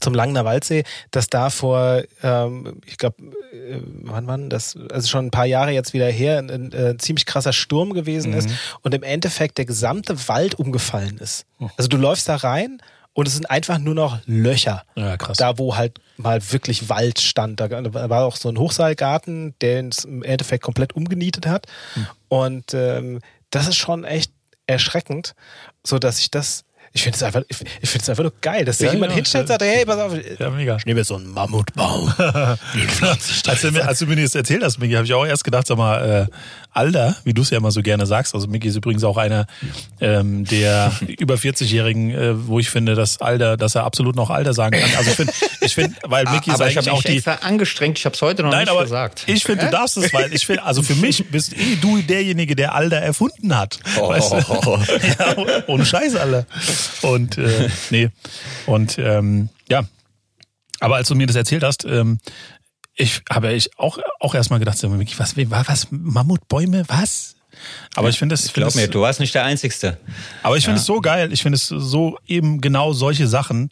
B: zum Langener Waldsee, dass da vor, ähm, ich glaube, äh, wann wann das, also schon ein paar Jahre jetzt wieder her, ein, ein, ein ziemlich krasser Sturm gewesen mhm. ist und im Endeffekt der gesamte Wald umgefallen ist. Oh. Also du läufst da rein und es sind einfach nur noch Löcher.
A: Ja, krass.
B: Da, wo halt mal wirklich Wald stand. Da war auch so ein Hochseilgarten, der es im Endeffekt komplett umgenietet hat. Hm. Und ähm, das ist schon echt erschreckend, so dass ich das ich finde es einfach, ich, ich finde es einfach nur geil, dass sich ja, jemand ja, hinstellt und sagt, hey, pass auf,
A: ja, mega.
B: ich nehme jetzt so einen Mammutbaum.
A: als, du mir, als du mir das erzählt hast, Miki, habe ich auch erst gedacht, sag mal, äh, Alter, wie du es ja immer so gerne sagst. Also Miki ist übrigens auch einer ähm, der über 40-Jährigen, äh, wo ich finde, dass Alter, dass er absolut noch Alter sagen kann. Also ich finde, ich finde, weil Miki ist eigentlich auch die.
C: Extra angestrengt, ich habe es heute noch Nein, nicht aber gesagt.
A: Ich finde, du darfst es, weil ich finde, also für mich bist eh du derjenige, der Alter erfunden hat. Oh. Weißt du? ja, ohne Scheiß, Alter. Und äh, nee. Und ähm, ja. Aber als du mir das erzählt hast, ähm, ich habe ich auch, auch erstmal gedacht, was, was, Mammutbäume, was? Aber ich finde es.
C: Glaub mir, du warst nicht der Einzigste.
A: Aber ich finde es so geil. Ich finde es so eben genau solche Sachen,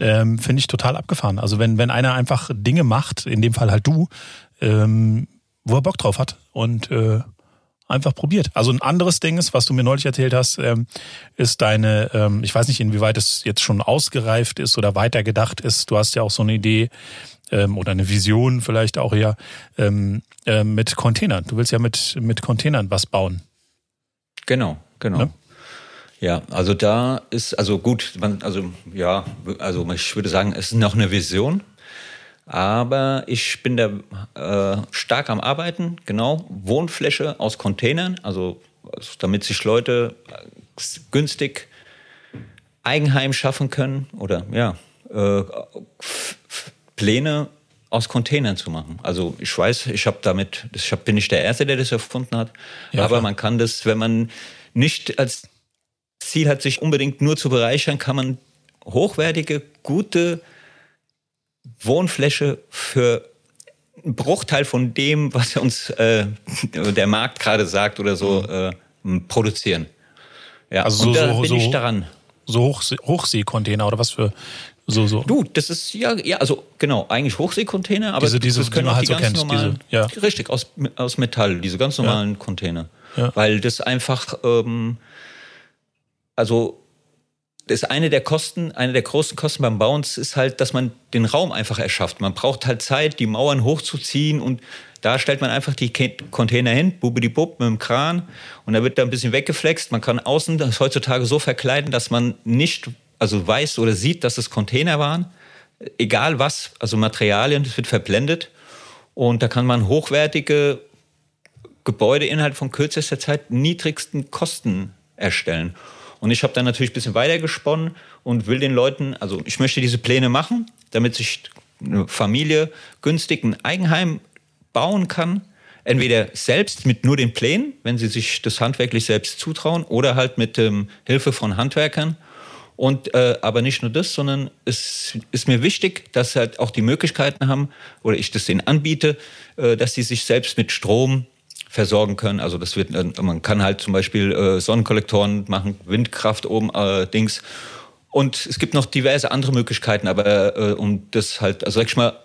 A: ähm, finde ich total abgefahren. Also wenn, wenn einer einfach Dinge macht, in dem Fall halt du, ähm, wo er Bock drauf hat und äh, einfach probiert. Also ein anderes Ding ist, was du mir neulich erzählt hast, ähm, ist deine, ähm, ich weiß nicht, inwieweit es jetzt schon ausgereift ist oder weitergedacht ist. Du hast ja auch so eine Idee ähm, oder eine Vision vielleicht auch ja ähm, äh, mit Containern. Du willst ja mit, mit Containern was bauen.
C: Genau, genau. Ne? Ja, also da ist, also gut, man, also ja, also ich würde sagen, es ist noch eine Vision, aber ich bin da äh, stark am Arbeiten, genau. Wohnfläche aus Containern, also, also damit sich Leute äh, günstig Eigenheim schaffen können oder ja, äh, Pläne aus Containern zu machen. Also ich weiß, ich habe damit, ich hab, bin nicht der Erste, der das erfunden hat, ja, aber klar. man kann das, wenn man nicht als Ziel hat, sich unbedingt nur zu bereichern, kann man hochwertige, gute Wohnfläche für einen Bruchteil von dem, was uns äh, der Markt gerade sagt oder so, mhm. äh, produzieren.
A: Ja, also so, da bin so, ich daran. So Hochsee Hochseekontainer oder was für so, so.
C: Du, das ist ja, ja, also genau, eigentlich Hochseekontainer, aber
A: diese, diese,
C: das können
A: die
C: auch
A: halt
C: die
A: so
C: ganz
A: kennst,
C: normalen,
A: diese, ja.
C: richtig, aus, aus Metall, diese ganz normalen ja. Container. Ja. Weil das einfach, ähm, also das eine der Kosten, eine der großen Kosten beim Bauen ist halt, dass man den Raum einfach erschafft. Man braucht halt Zeit, die Mauern hochzuziehen und da stellt man einfach die Container hin, bubidi-bub mit dem Kran und da wird da ein bisschen weggeflext. Man kann außen das heutzutage so verkleiden, dass man nicht, also weiß oder sieht, dass es Container waren. Egal was, also Materialien, das wird verblendet und da kann man hochwertige Gebäude innerhalb von kürzester Zeit niedrigsten Kosten erstellen. Und ich habe dann natürlich ein bisschen weiter gesponnen und will den Leuten, also ich möchte diese Pläne machen, damit sich eine Familie günstig ein Eigenheim bauen kann. Entweder selbst mit nur den Plänen, wenn sie sich das handwerklich selbst zutrauen, oder halt mit ähm, Hilfe von Handwerkern. Und äh, aber nicht nur das, sondern es ist mir wichtig, dass sie halt auch die Möglichkeiten haben, oder ich das denen anbiete, äh, dass sie sich selbst mit Strom versorgen können. Also das wird, äh, man kann halt zum Beispiel äh, Sonnenkollektoren machen, Windkraft oben, äh, Dings. Und es gibt noch diverse andere Möglichkeiten, aber äh, um das halt, also sag ich mal,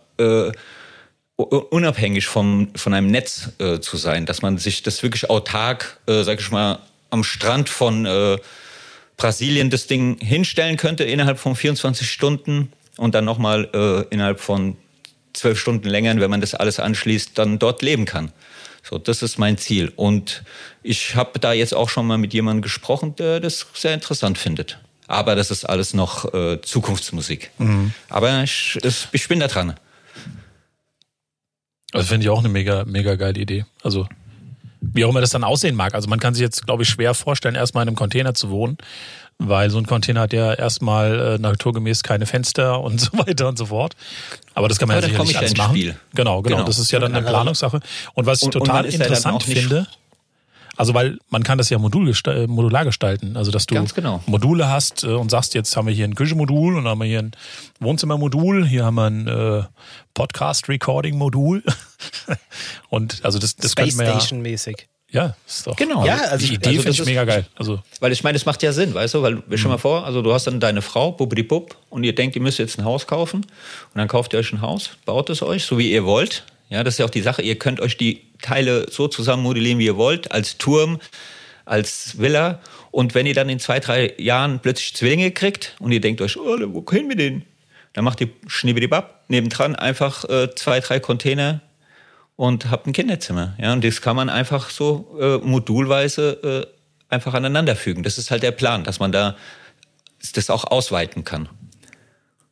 C: unabhängig vom, von einem Netz zu sein, dass man sich das wirklich autark, sag ich mal, am Strand von Brasilien das Ding hinstellen könnte innerhalb von 24 Stunden und dann nochmal äh, innerhalb von zwölf Stunden länger, wenn man das alles anschließt, dann dort leben kann. So, das ist mein Ziel. Und ich habe da jetzt auch schon mal mit jemandem gesprochen, der das sehr interessant findet. Aber das ist alles noch äh, Zukunftsmusik. Mhm. Aber ich, ich, ich bin da dran.
A: Also finde ich auch eine mega, mega geile Idee. Also wie auch immer das dann aussehen mag. Also man kann sich jetzt, glaube ich, schwer vorstellen, erstmal in einem Container zu wohnen, weil so ein Container hat ja erstmal äh, naturgemäß keine Fenster und so weiter und so fort. Aber das kann man ja sicherlich alles machen. Spiel. Genau, genau, genau. Das ist ja dann eine Planungssache. Und was ich und, total und interessant finde, also weil man kann das ja modul äh, modular gestalten. Also dass du
C: genau.
A: Module hast äh, und sagst, jetzt haben wir hier ein Küchenmodul und haben wir hier ein Wohnzimmermodul, hier haben wir ein äh, Podcast-Recording-Modul. und also das, das
B: Space Station-mäßig.
A: Ja, ist doch.
C: Genau.
A: Ja, also die Idee also finde ich mega geil.
C: Also weil ich meine, das macht ja Sinn, weißt du, weil wir schon mal vor, also du hast dann deine Frau, Bub, und ihr denkt, ihr müsst jetzt ein Haus kaufen und dann kauft ihr euch ein Haus, baut es euch, so wie ihr wollt. Ja, das ist ja auch die Sache. Ihr könnt euch die Teile so zusammen modellieren, wie ihr wollt, als Turm, als Villa. Und wenn ihr dann in zwei, drei Jahren plötzlich Zwillinge kriegt und ihr denkt euch, oh, wo können wir den? Dann macht ihr Schnibbidibab, nebendran einfach äh, zwei, drei Container und habt ein Kinderzimmer. Ja, und das kann man einfach so äh, modulweise äh, einfach aneinanderfügen. Das ist halt der Plan, dass man da das auch ausweiten kann.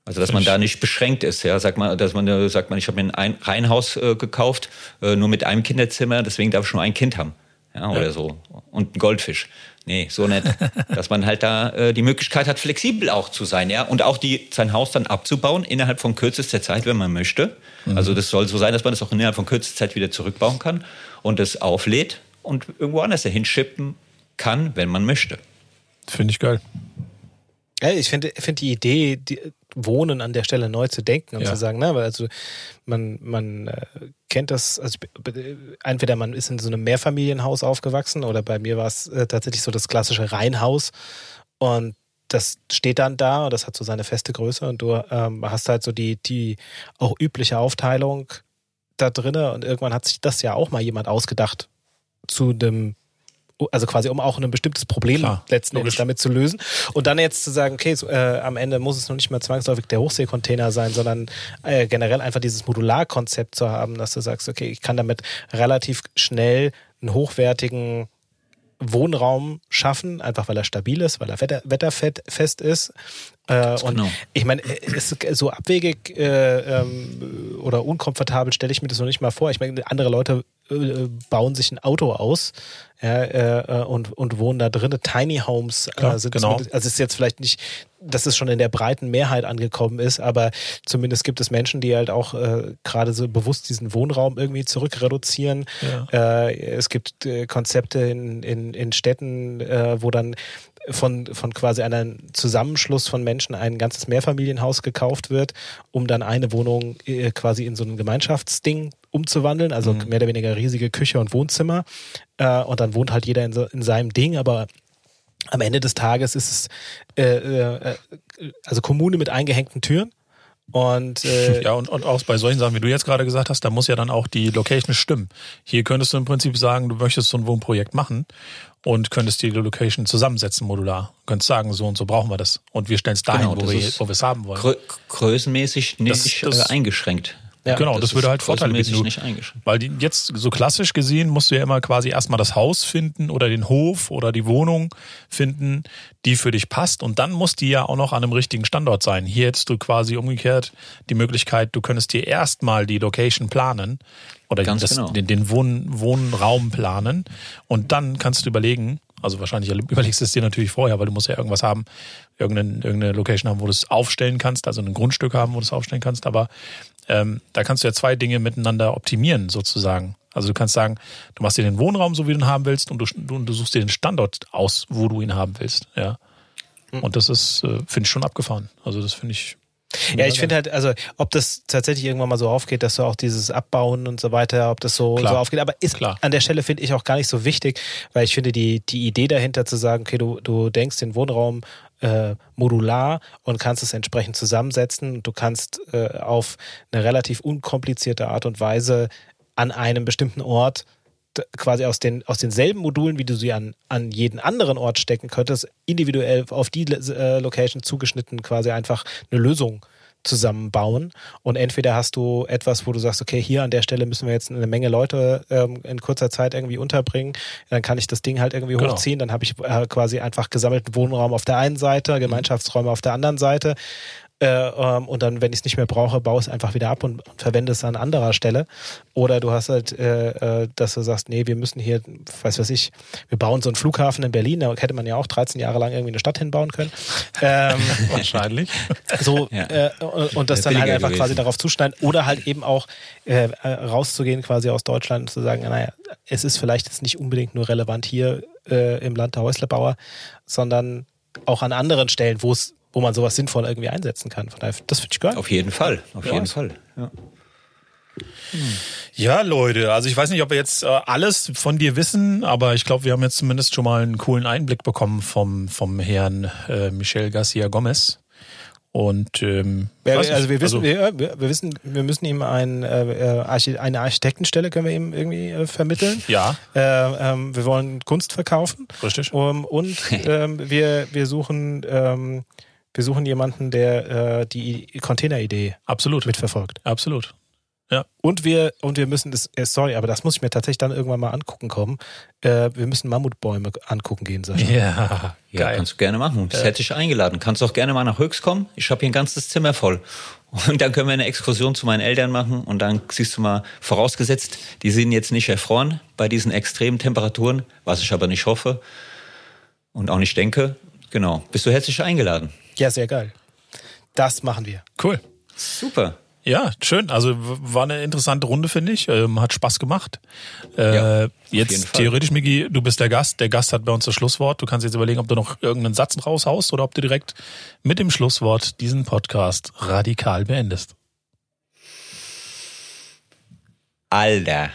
C: Also dass man da nicht beschränkt ist, ja, sagt man, dass man sagt man, ich habe mir ein Reihenhaus äh, gekauft, äh, nur mit einem Kinderzimmer, deswegen darf ich nur ein Kind haben, ja, oder ja. so und ein Goldfisch. Nee, so nicht. dass man halt da äh, die Möglichkeit hat, flexibel auch zu sein, ja, und auch die sein Haus dann abzubauen innerhalb von kürzester Zeit, wenn man möchte. Mhm. Also das soll so sein, dass man das auch innerhalb von kürzester Zeit wieder zurückbauen kann und es auflädt und irgendwo anders hinschippen kann, wenn man möchte.
A: Finde ich geil.
B: Ja, ich finde find die Idee, die, Wohnen an der Stelle neu zu denken und ja. zu sagen, ne, also man, man äh, kennt das, also entweder man ist in so einem Mehrfamilienhaus aufgewachsen oder bei mir war es äh, tatsächlich so das klassische Reihenhaus und das steht dann da und das hat so seine feste Größe und du ähm, hast halt so die, die auch übliche Aufteilung da drinne und irgendwann hat sich das ja auch mal jemand ausgedacht zu dem also quasi um auch ein bestimmtes Problem Klar, letzten Endes damit zu lösen. Und dann jetzt zu sagen, okay, so, äh, am Ende muss es noch nicht mehr zwangsläufig der Hochseekontainer sein, sondern äh, generell einfach dieses Modularkonzept zu haben, dass du sagst, okay, ich kann damit relativ schnell einen hochwertigen Wohnraum schaffen, einfach weil er stabil ist, weil er wetter, wetterfest ist. Äh, und genau. ich meine, so abwegig äh, ähm, oder unkomfortabel stelle ich mir das noch nicht mal vor. Ich meine, andere Leute äh, bauen sich ein Auto aus ja, äh, und, und wohnen da drin. Tiny Homes
A: Klar, sind genau.
B: also es ist jetzt vielleicht nicht, dass es schon in der breiten Mehrheit angekommen ist, aber zumindest gibt es Menschen, die halt auch äh, gerade so bewusst diesen Wohnraum irgendwie zurückreduzieren. Ja. Äh, es gibt äh, Konzepte in, in, in Städten, äh, wo dann von, von quasi einem Zusammenschluss von Menschen ein ganzes Mehrfamilienhaus gekauft wird, um dann eine Wohnung äh, quasi in so ein Gemeinschaftsding umzuwandeln, also mhm. mehr oder weniger riesige Küche und Wohnzimmer. Äh, und dann wohnt halt jeder in, so, in seinem Ding, aber am Ende des Tages ist es äh, äh, also Kommune mit eingehängten Türen. Und, äh,
A: ja, und, und auch bei solchen Sachen, wie du jetzt gerade gesagt hast, da muss ja dann auch die Location stimmen. Hier könntest du im Prinzip sagen, du möchtest so ein Wohnprojekt machen und könntest die Location zusammensetzen modular. Du könntest sagen, so und so brauchen wir das. Und wir stellen es dahin, genau, wo wir es haben wollen. Grö
C: größenmäßig nicht das, das, eingeschränkt.
A: Ja, genau, das, das würde halt Vorteile bieten.
C: Nicht
A: weil die, jetzt so klassisch gesehen musst du ja immer quasi erstmal das Haus finden oder den Hof oder die Wohnung finden, die für dich passt. Und dann muss die ja auch noch an einem richtigen Standort sein. Hier hättest du quasi umgekehrt die Möglichkeit, du könntest dir erstmal die Location planen oder das, genau. den, den Wohn, Wohnraum planen. Und dann kannst du überlegen, also wahrscheinlich überlegst du es dir natürlich vorher, weil du musst ja irgendwas haben, irgendeine, irgendeine Location haben, wo du es aufstellen kannst, also ein Grundstück haben, wo du es aufstellen kannst. Aber ähm, da kannst du ja zwei Dinge miteinander optimieren, sozusagen. Also du kannst sagen, du machst dir den Wohnraum so, wie du ihn haben willst, und du, du, du suchst dir den Standort aus, wo du ihn haben willst. Ja. Hm. Und das ist, äh, finde ich schon abgefahren. Also das finde ich.
B: Ja, ich finde halt, also ob das tatsächlich irgendwann mal so aufgeht, dass du auch dieses Abbauen und so weiter, ob das so, so aufgeht, aber ist Klar. an der Stelle finde ich auch gar nicht so wichtig, weil ich finde die, die Idee dahinter zu sagen, okay, du, du denkst den Wohnraum äh, modular und kannst es entsprechend zusammensetzen. Du kannst äh, auf eine relativ unkomplizierte Art und Weise an einem bestimmten Ort quasi aus, den, aus denselben Modulen, wie du sie an, an jeden anderen Ort stecken könntest, individuell auf die äh, Location zugeschnitten quasi einfach eine Lösung zusammenbauen. Und entweder hast du etwas, wo du sagst, okay, hier an der Stelle müssen wir jetzt eine Menge Leute ähm, in kurzer Zeit irgendwie unterbringen. Dann kann ich das Ding halt irgendwie genau. hochziehen. Dann habe ich äh, quasi einfach gesammelten Wohnraum auf der einen Seite, Gemeinschaftsräume auf der anderen Seite. Äh, ähm, und dann, wenn ich es nicht mehr brauche, baue es einfach wieder ab und, und, verwende es an anderer Stelle. Oder du hast halt, äh, äh, dass du sagst, nee, wir müssen hier, weiß was ich, wir bauen so einen Flughafen in Berlin, da hätte man ja auch 13 Jahre lang irgendwie eine Stadt hinbauen können.
A: Ähm, Wahrscheinlich.
B: So, ja. äh, und das dann halt einfach gewesen. quasi darauf zuschneiden. Oder halt eben auch äh, äh, rauszugehen quasi aus Deutschland und zu sagen, naja, es ist vielleicht jetzt nicht unbedingt nur relevant hier im Land der Häuslebauer, sondern auch an anderen Stellen, wo es wo man sowas sinnvoll irgendwie einsetzen kann. Von daher, das finde ich geil.
C: Auf jeden Fall, auf ja. jeden Fall. Ja.
A: Ja, Leute, also ich weiß nicht, ob wir jetzt äh, alles von dir wissen, aber ich glaube, wir haben jetzt zumindest schon mal einen coolen Einblick bekommen vom, vom Herrn äh, Michel Garcia Gomez. Und ähm,
B: ja, also wir wissen, also, wir, wir, wissen, wir müssen ihm ein, äh, äh eine Architektenstelle können wir ihm irgendwie äh, vermitteln.
A: Ja.
B: Äh, ähm, wir wollen Kunst verkaufen.
A: Richtig.
B: Um, und ähm, wir, wir suchen ähm, wir suchen jemanden, der äh, die Containeridee
A: absolut
B: mitverfolgt.
A: Absolut.
B: Ja. Und wir, und wir müssen das, äh, sorry, aber das muss ich mir tatsächlich dann irgendwann mal angucken kommen. Äh, wir müssen Mammutbäume angucken gehen, Sascha.
C: Ja, ja geil. kannst du gerne machen. Das äh. hätte ich eingeladen. Kannst auch gerne mal nach Höchst kommen. Ich habe hier ein ganzes Zimmer voll. Und dann können wir eine Exkursion zu meinen Eltern machen und dann siehst du mal, vorausgesetzt, die sind jetzt nicht erfroren bei diesen extremen Temperaturen, was ich aber nicht hoffe und auch nicht denke. Genau. Bist du herzlich eingeladen.
B: Ja, sehr geil. Das machen wir.
A: Cool.
C: Super.
A: Ja, schön. Also war eine interessante Runde, finde ich. Ähm, hat Spaß gemacht. Äh, ja, jetzt theoretisch, Migi, du bist der Gast. Der Gast hat bei uns das Schlusswort. Du kannst jetzt überlegen, ob du noch irgendeinen Satz raushaust oder ob du direkt mit dem Schlusswort diesen Podcast radikal beendest.
C: Alter.